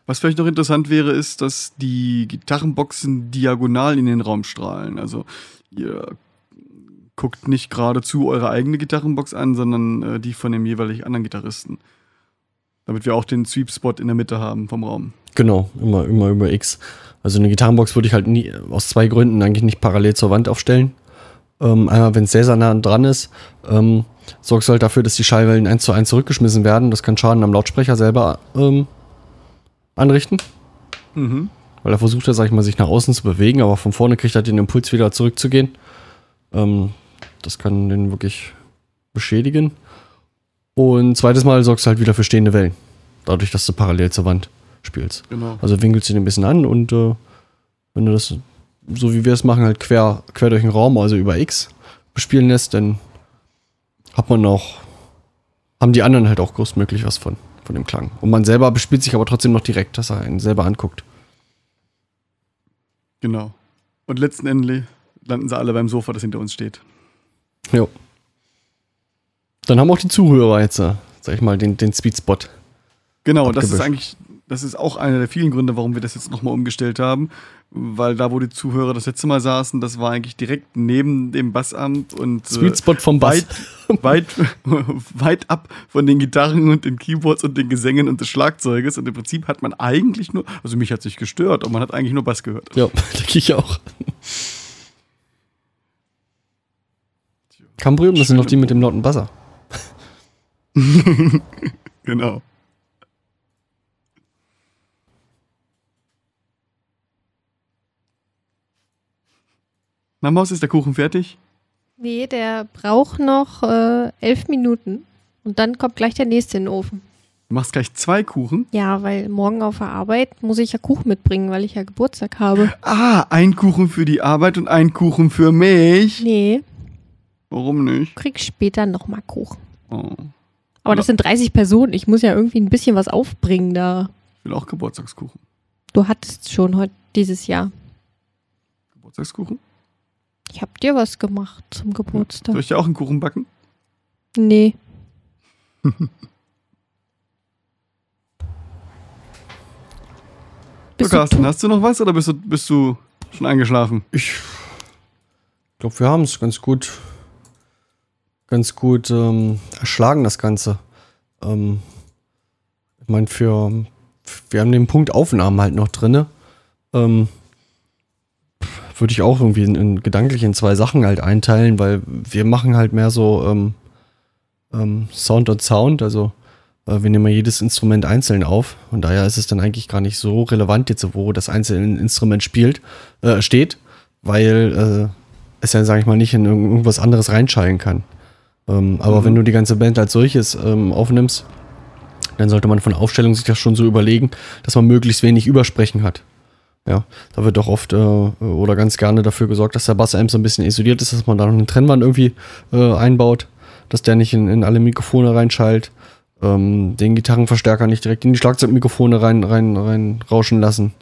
Was vielleicht noch interessant wäre, ist, dass die Gitarrenboxen diagonal in den Raum strahlen. Also ihr guckt nicht geradezu eure eigene Gitarrenbox an, sondern äh, die von dem jeweilig anderen Gitarristen. Damit wir auch den Sweep-Spot in der Mitte haben vom Raum. Genau, immer, immer über X. Also eine Gitarrenbox würde ich halt nie, aus zwei Gründen eigentlich nicht parallel zur Wand aufstellen. Ähm, einmal, wenn es sehr, sehr nah dran ist, ähm, sorgst du halt dafür, dass die Schallwellen eins zu eins zurückgeschmissen werden. Das kann Schaden am Lautsprecher selber ähm, anrichten. Mhm. weil er versucht ja, sag ich mal, sich nach außen zu bewegen, aber von vorne kriegt er den Impuls wieder zurückzugehen. Ähm, das kann den wirklich beschädigen. Und zweites Mal sorgst du halt wieder für stehende Wellen. Dadurch, dass du parallel zur Wand spielst. Genau. Also winkelst du den ein bisschen an und äh, wenn du das, so wie wir es machen, halt quer, quer durch den Raum, also über X bespielen lässt, dann hat man auch, haben die anderen halt auch größtmöglich was von, von dem Klang. Und man selber bespielt sich aber trotzdem noch direkt, dass er einen selber anguckt. Genau. Und letzten Endes landen sie alle beim Sofa, das hinter uns steht. Jo. Dann haben auch die Zuhörer jetzt, äh, sag ich mal, den, den Sweet Spot. Genau, das ist Abgewischt. eigentlich, das ist auch einer der vielen Gründe, warum wir das jetzt nochmal umgestellt haben. Weil da, wo die Zuhörer das letzte Mal saßen, das war eigentlich direkt neben dem Bassamt und Sweet Spot vom Bass. weit, weit, weit ab von den Gitarren und den Keyboards und den Gesängen und des Schlagzeuges. Und im Prinzip hat man eigentlich nur, also mich hat sich gestört, aber man hat eigentlich nur Bass gehört. Ja, denke ich auch. Cambrium, das sind noch die mit dem lauten Buzzer. Genau. Na, Maus, ist der Kuchen fertig? Nee, der braucht noch äh, elf Minuten. Und dann kommt gleich der nächste in den Ofen. Du machst gleich zwei Kuchen. Ja, weil morgen auf der Arbeit muss ich ja Kuchen mitbringen, weil ich ja Geburtstag habe. Ah, ein Kuchen für die Arbeit und ein Kuchen für mich. Nee, Warum nicht? du kriegst später nochmal Kuchen. Oh, Aber das sind 30 Personen. Ich muss ja irgendwie ein bisschen was aufbringen da. ich will auch Geburtstagskuchen. Du hattest schon heute dieses Jahr. Geburtstagskuchen? Ich hab dir was gemacht zum Geburtstag. Soll ich dir auch einen Kuchen backen? Nee. So, Bist du Carsten, hast du noch was oder bist du, bist du schon eingeschlafen? Ich glaube, wir haben es ganz gut, ganz gut ähm, erschlagen, das Ganze. Ähm, ich meine, für, wir haben den Punkt Aufnahmen halt noch drinne. Ähm, Würde ich auch irgendwie in, in, gedanklich in zwei Sachen halt einteilen, weil wir machen halt mehr so ähm, ähm, Sound und Sound, also äh, wir nehmen ja jedes Instrument einzeln auf und daher ist es dann eigentlich gar nicht so relevant jetzt, wo das einzelne Instrument spielt, äh, steht, weil äh, es ja, sag ich mal, nicht in irgend- irgendwas anderes reinschallen kann. Ähm, aber Mhm. wenn du die ganze Band als solches ähm, aufnimmst, dann sollte man von Aufstellung sich das schon so überlegen, dass man möglichst wenig Übersprechen hat. Ja, da wird doch oft äh, oder ganz gerne dafür gesorgt, dass der Bassamp so ein bisschen isoliert ist, dass man da noch eine Trennwand irgendwie äh, einbaut, dass der nicht in, in alle Mikrofone reinschallt, ähm, den Gitarrenverstärker nicht direkt in die Schlagzeugmikrofone rein, rein, rein rauschen lassen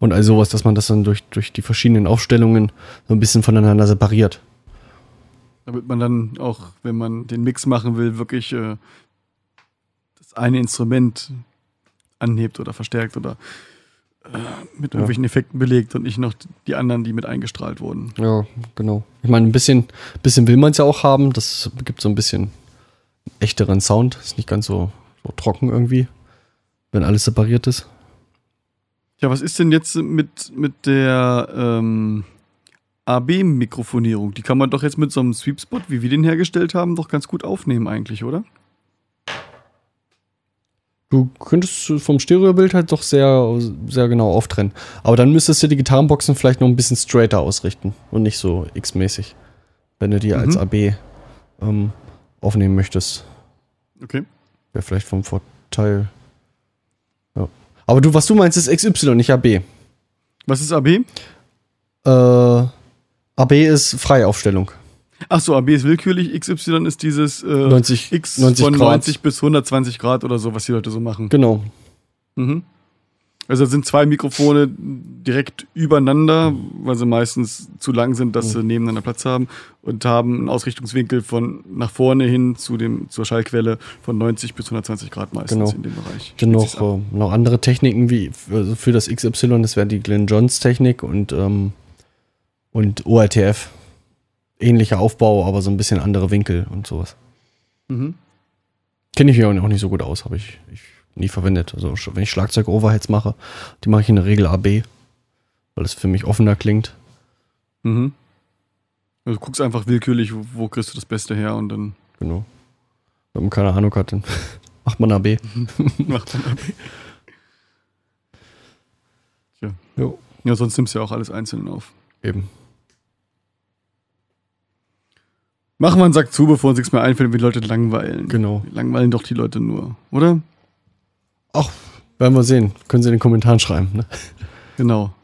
und all sowas, dass man das dann durch, durch die verschiedenen Aufstellungen so ein bisschen voneinander separiert. Damit man dann auch, wenn man den Mix machen will, wirklich äh, das eine Instrument anhebt oder verstärkt oder äh, mit Ja. irgendwelchen Effekten belegt und nicht noch die anderen, die mit eingestrahlt wurden. Ja, genau. Ich meine, ein bisschen, bisschen will man es ja auch haben. Das gibt so ein bisschen echteren Sound. Ist nicht ganz so, so trocken irgendwie, wenn alles separiert ist. Ja, was ist denn jetzt mit, mit der ähm, AB-Mikrofonierung? Die kann man doch jetzt mit so einem Sweepspot, wie wir den hergestellt haben, doch ganz gut aufnehmen eigentlich, oder? Du könntest vom Stereobild halt doch sehr, sehr genau auftrennen. Aber dann müsstest du die Gitarrenboxen vielleicht noch ein bisschen straighter ausrichten und nicht so X-mäßig. Wenn du die als Mhm. AB ähm, aufnehmen möchtest. Okay. Wäre vielleicht vom Vorteil. Ja. Aber du, was du meinst, ist XY, nicht AB. Was ist AB? Äh, AB ist Freiaufstellung. Achso, AB ist willkürlich, XY ist dieses äh, 90, X 90 von Grad. 90 bis 120 Grad oder so, was die Leute so machen. Genau. Mhm. Also es sind zwei Mikrofone direkt übereinander, weil sie meistens zu lang sind, dass sie nebeneinander Platz haben und haben einen Ausrichtungswinkel von nach vorne hin zu dem, zur Schallquelle von 90 bis 120 Grad meistens Genau. in dem Bereich. Sich's noch, äh, noch andere Techniken wie für, für das XY, das wäre die Glenn Johns Technik und, ähm, und ORTF. Ähnlicher Aufbau, aber so ein bisschen andere Winkel und sowas. Mhm. Kenne ich mich auch nicht so gut aus, habe ich, ich nie verwendet. Also wenn ich Schlagzeug-Overheads mache, die mache ich in der Regel AB, weil es für mich offener klingt. Mhm. Also du guckst einfach willkürlich, wo, kriegst du das Beste her und dann Genau. Wenn man keine Ahnung hat, dann macht man AB. macht man AB. Jo. Ja, sonst nimmst du ja auch alles einzeln auf. Eben. Machen wir einen Sack zu, bevor uns nichts mehr einfällt, wie die Leute langweilen. Genau. Wir langweilen doch die Leute nur, oder? Ach, werden wir sehen. Können Sie in den Kommentaren schreiben. Ne? Genau.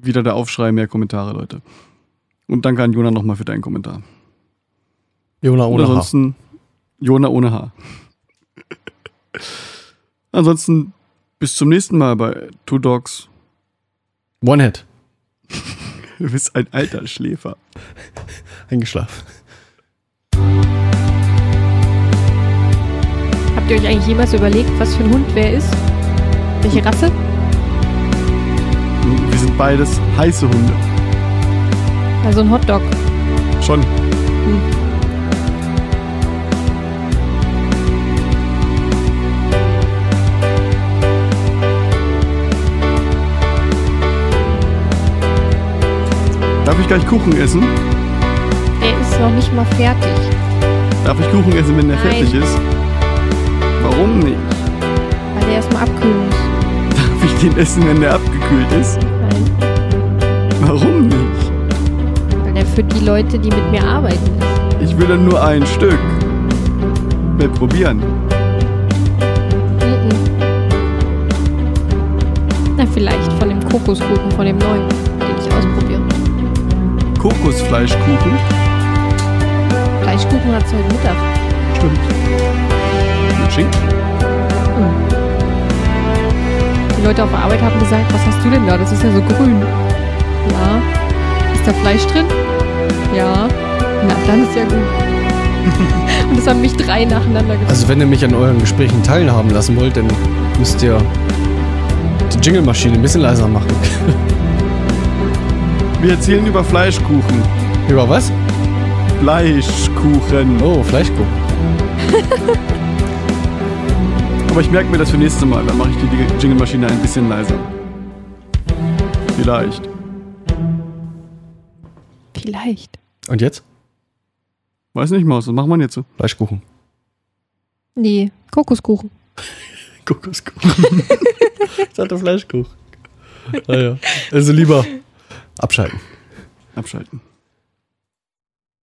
Wieder der Aufschrei, mehr Kommentare, Leute. Und danke an Jona nochmal für deinen Kommentar. Jona ohne Haar. ansonsten Jona ohne Haar. ansonsten bis zum nächsten Mal bei Two Dogs. One Head. Du bist ein alter Schläfer. Eingeschlafen. Habt ihr euch eigentlich jemals überlegt, was für ein Hund wer ist? Welche Rasse? Wir sind beides heiße Hunde. Also ein Hotdog. Schon. Darf ich gleich Kuchen essen? Der ist noch nicht mal fertig. Darf ich Kuchen essen, wenn der Nein. fertig ist? Warum nicht? Weil der erstmal abkühlen muss. Darf ich den essen, wenn der abgekühlt ist? Nein. Warum nicht? Weil der für die Leute, die mit mir arbeiten, ist. Ich will dann nur ein Stück. Will probieren. Mhm. Na, vielleicht von dem Kokoskuchen, von dem neuen, den ich ausprobiere. Kokosfleischkuchen. Fleischkuchen hat es heute Mittag. Stimmt. Mit Schinken. Die Leute auf der Arbeit haben gesagt, was hast du denn da? Das ist ja so grün. Ja. Ist da Fleisch drin? Ja. Na, dann ist ja gut. Und das haben mich drei nacheinander gefragt. Also wenn ihr mich an euren Gesprächen teilhaben lassen wollt, dann müsst ihr die Jingle-Maschine ein bisschen leiser machen. Wir erzählen über Fleischkuchen. Über was? Fleischkuchen. Oh, Fleischkuchen. Aber ich merke mir das für nächstes Mal. Dann mache ich die Jingle-Maschine ein bisschen leiser. Vielleicht. Vielleicht. Und jetzt? Weiß nicht, Maus. Was macht man jetzt so? Fleischkuchen. Nee, Kokoskuchen. Kokoskuchen. ich hatte Fleischkuchen. Naja. Also lieber abschalten. Abschalten.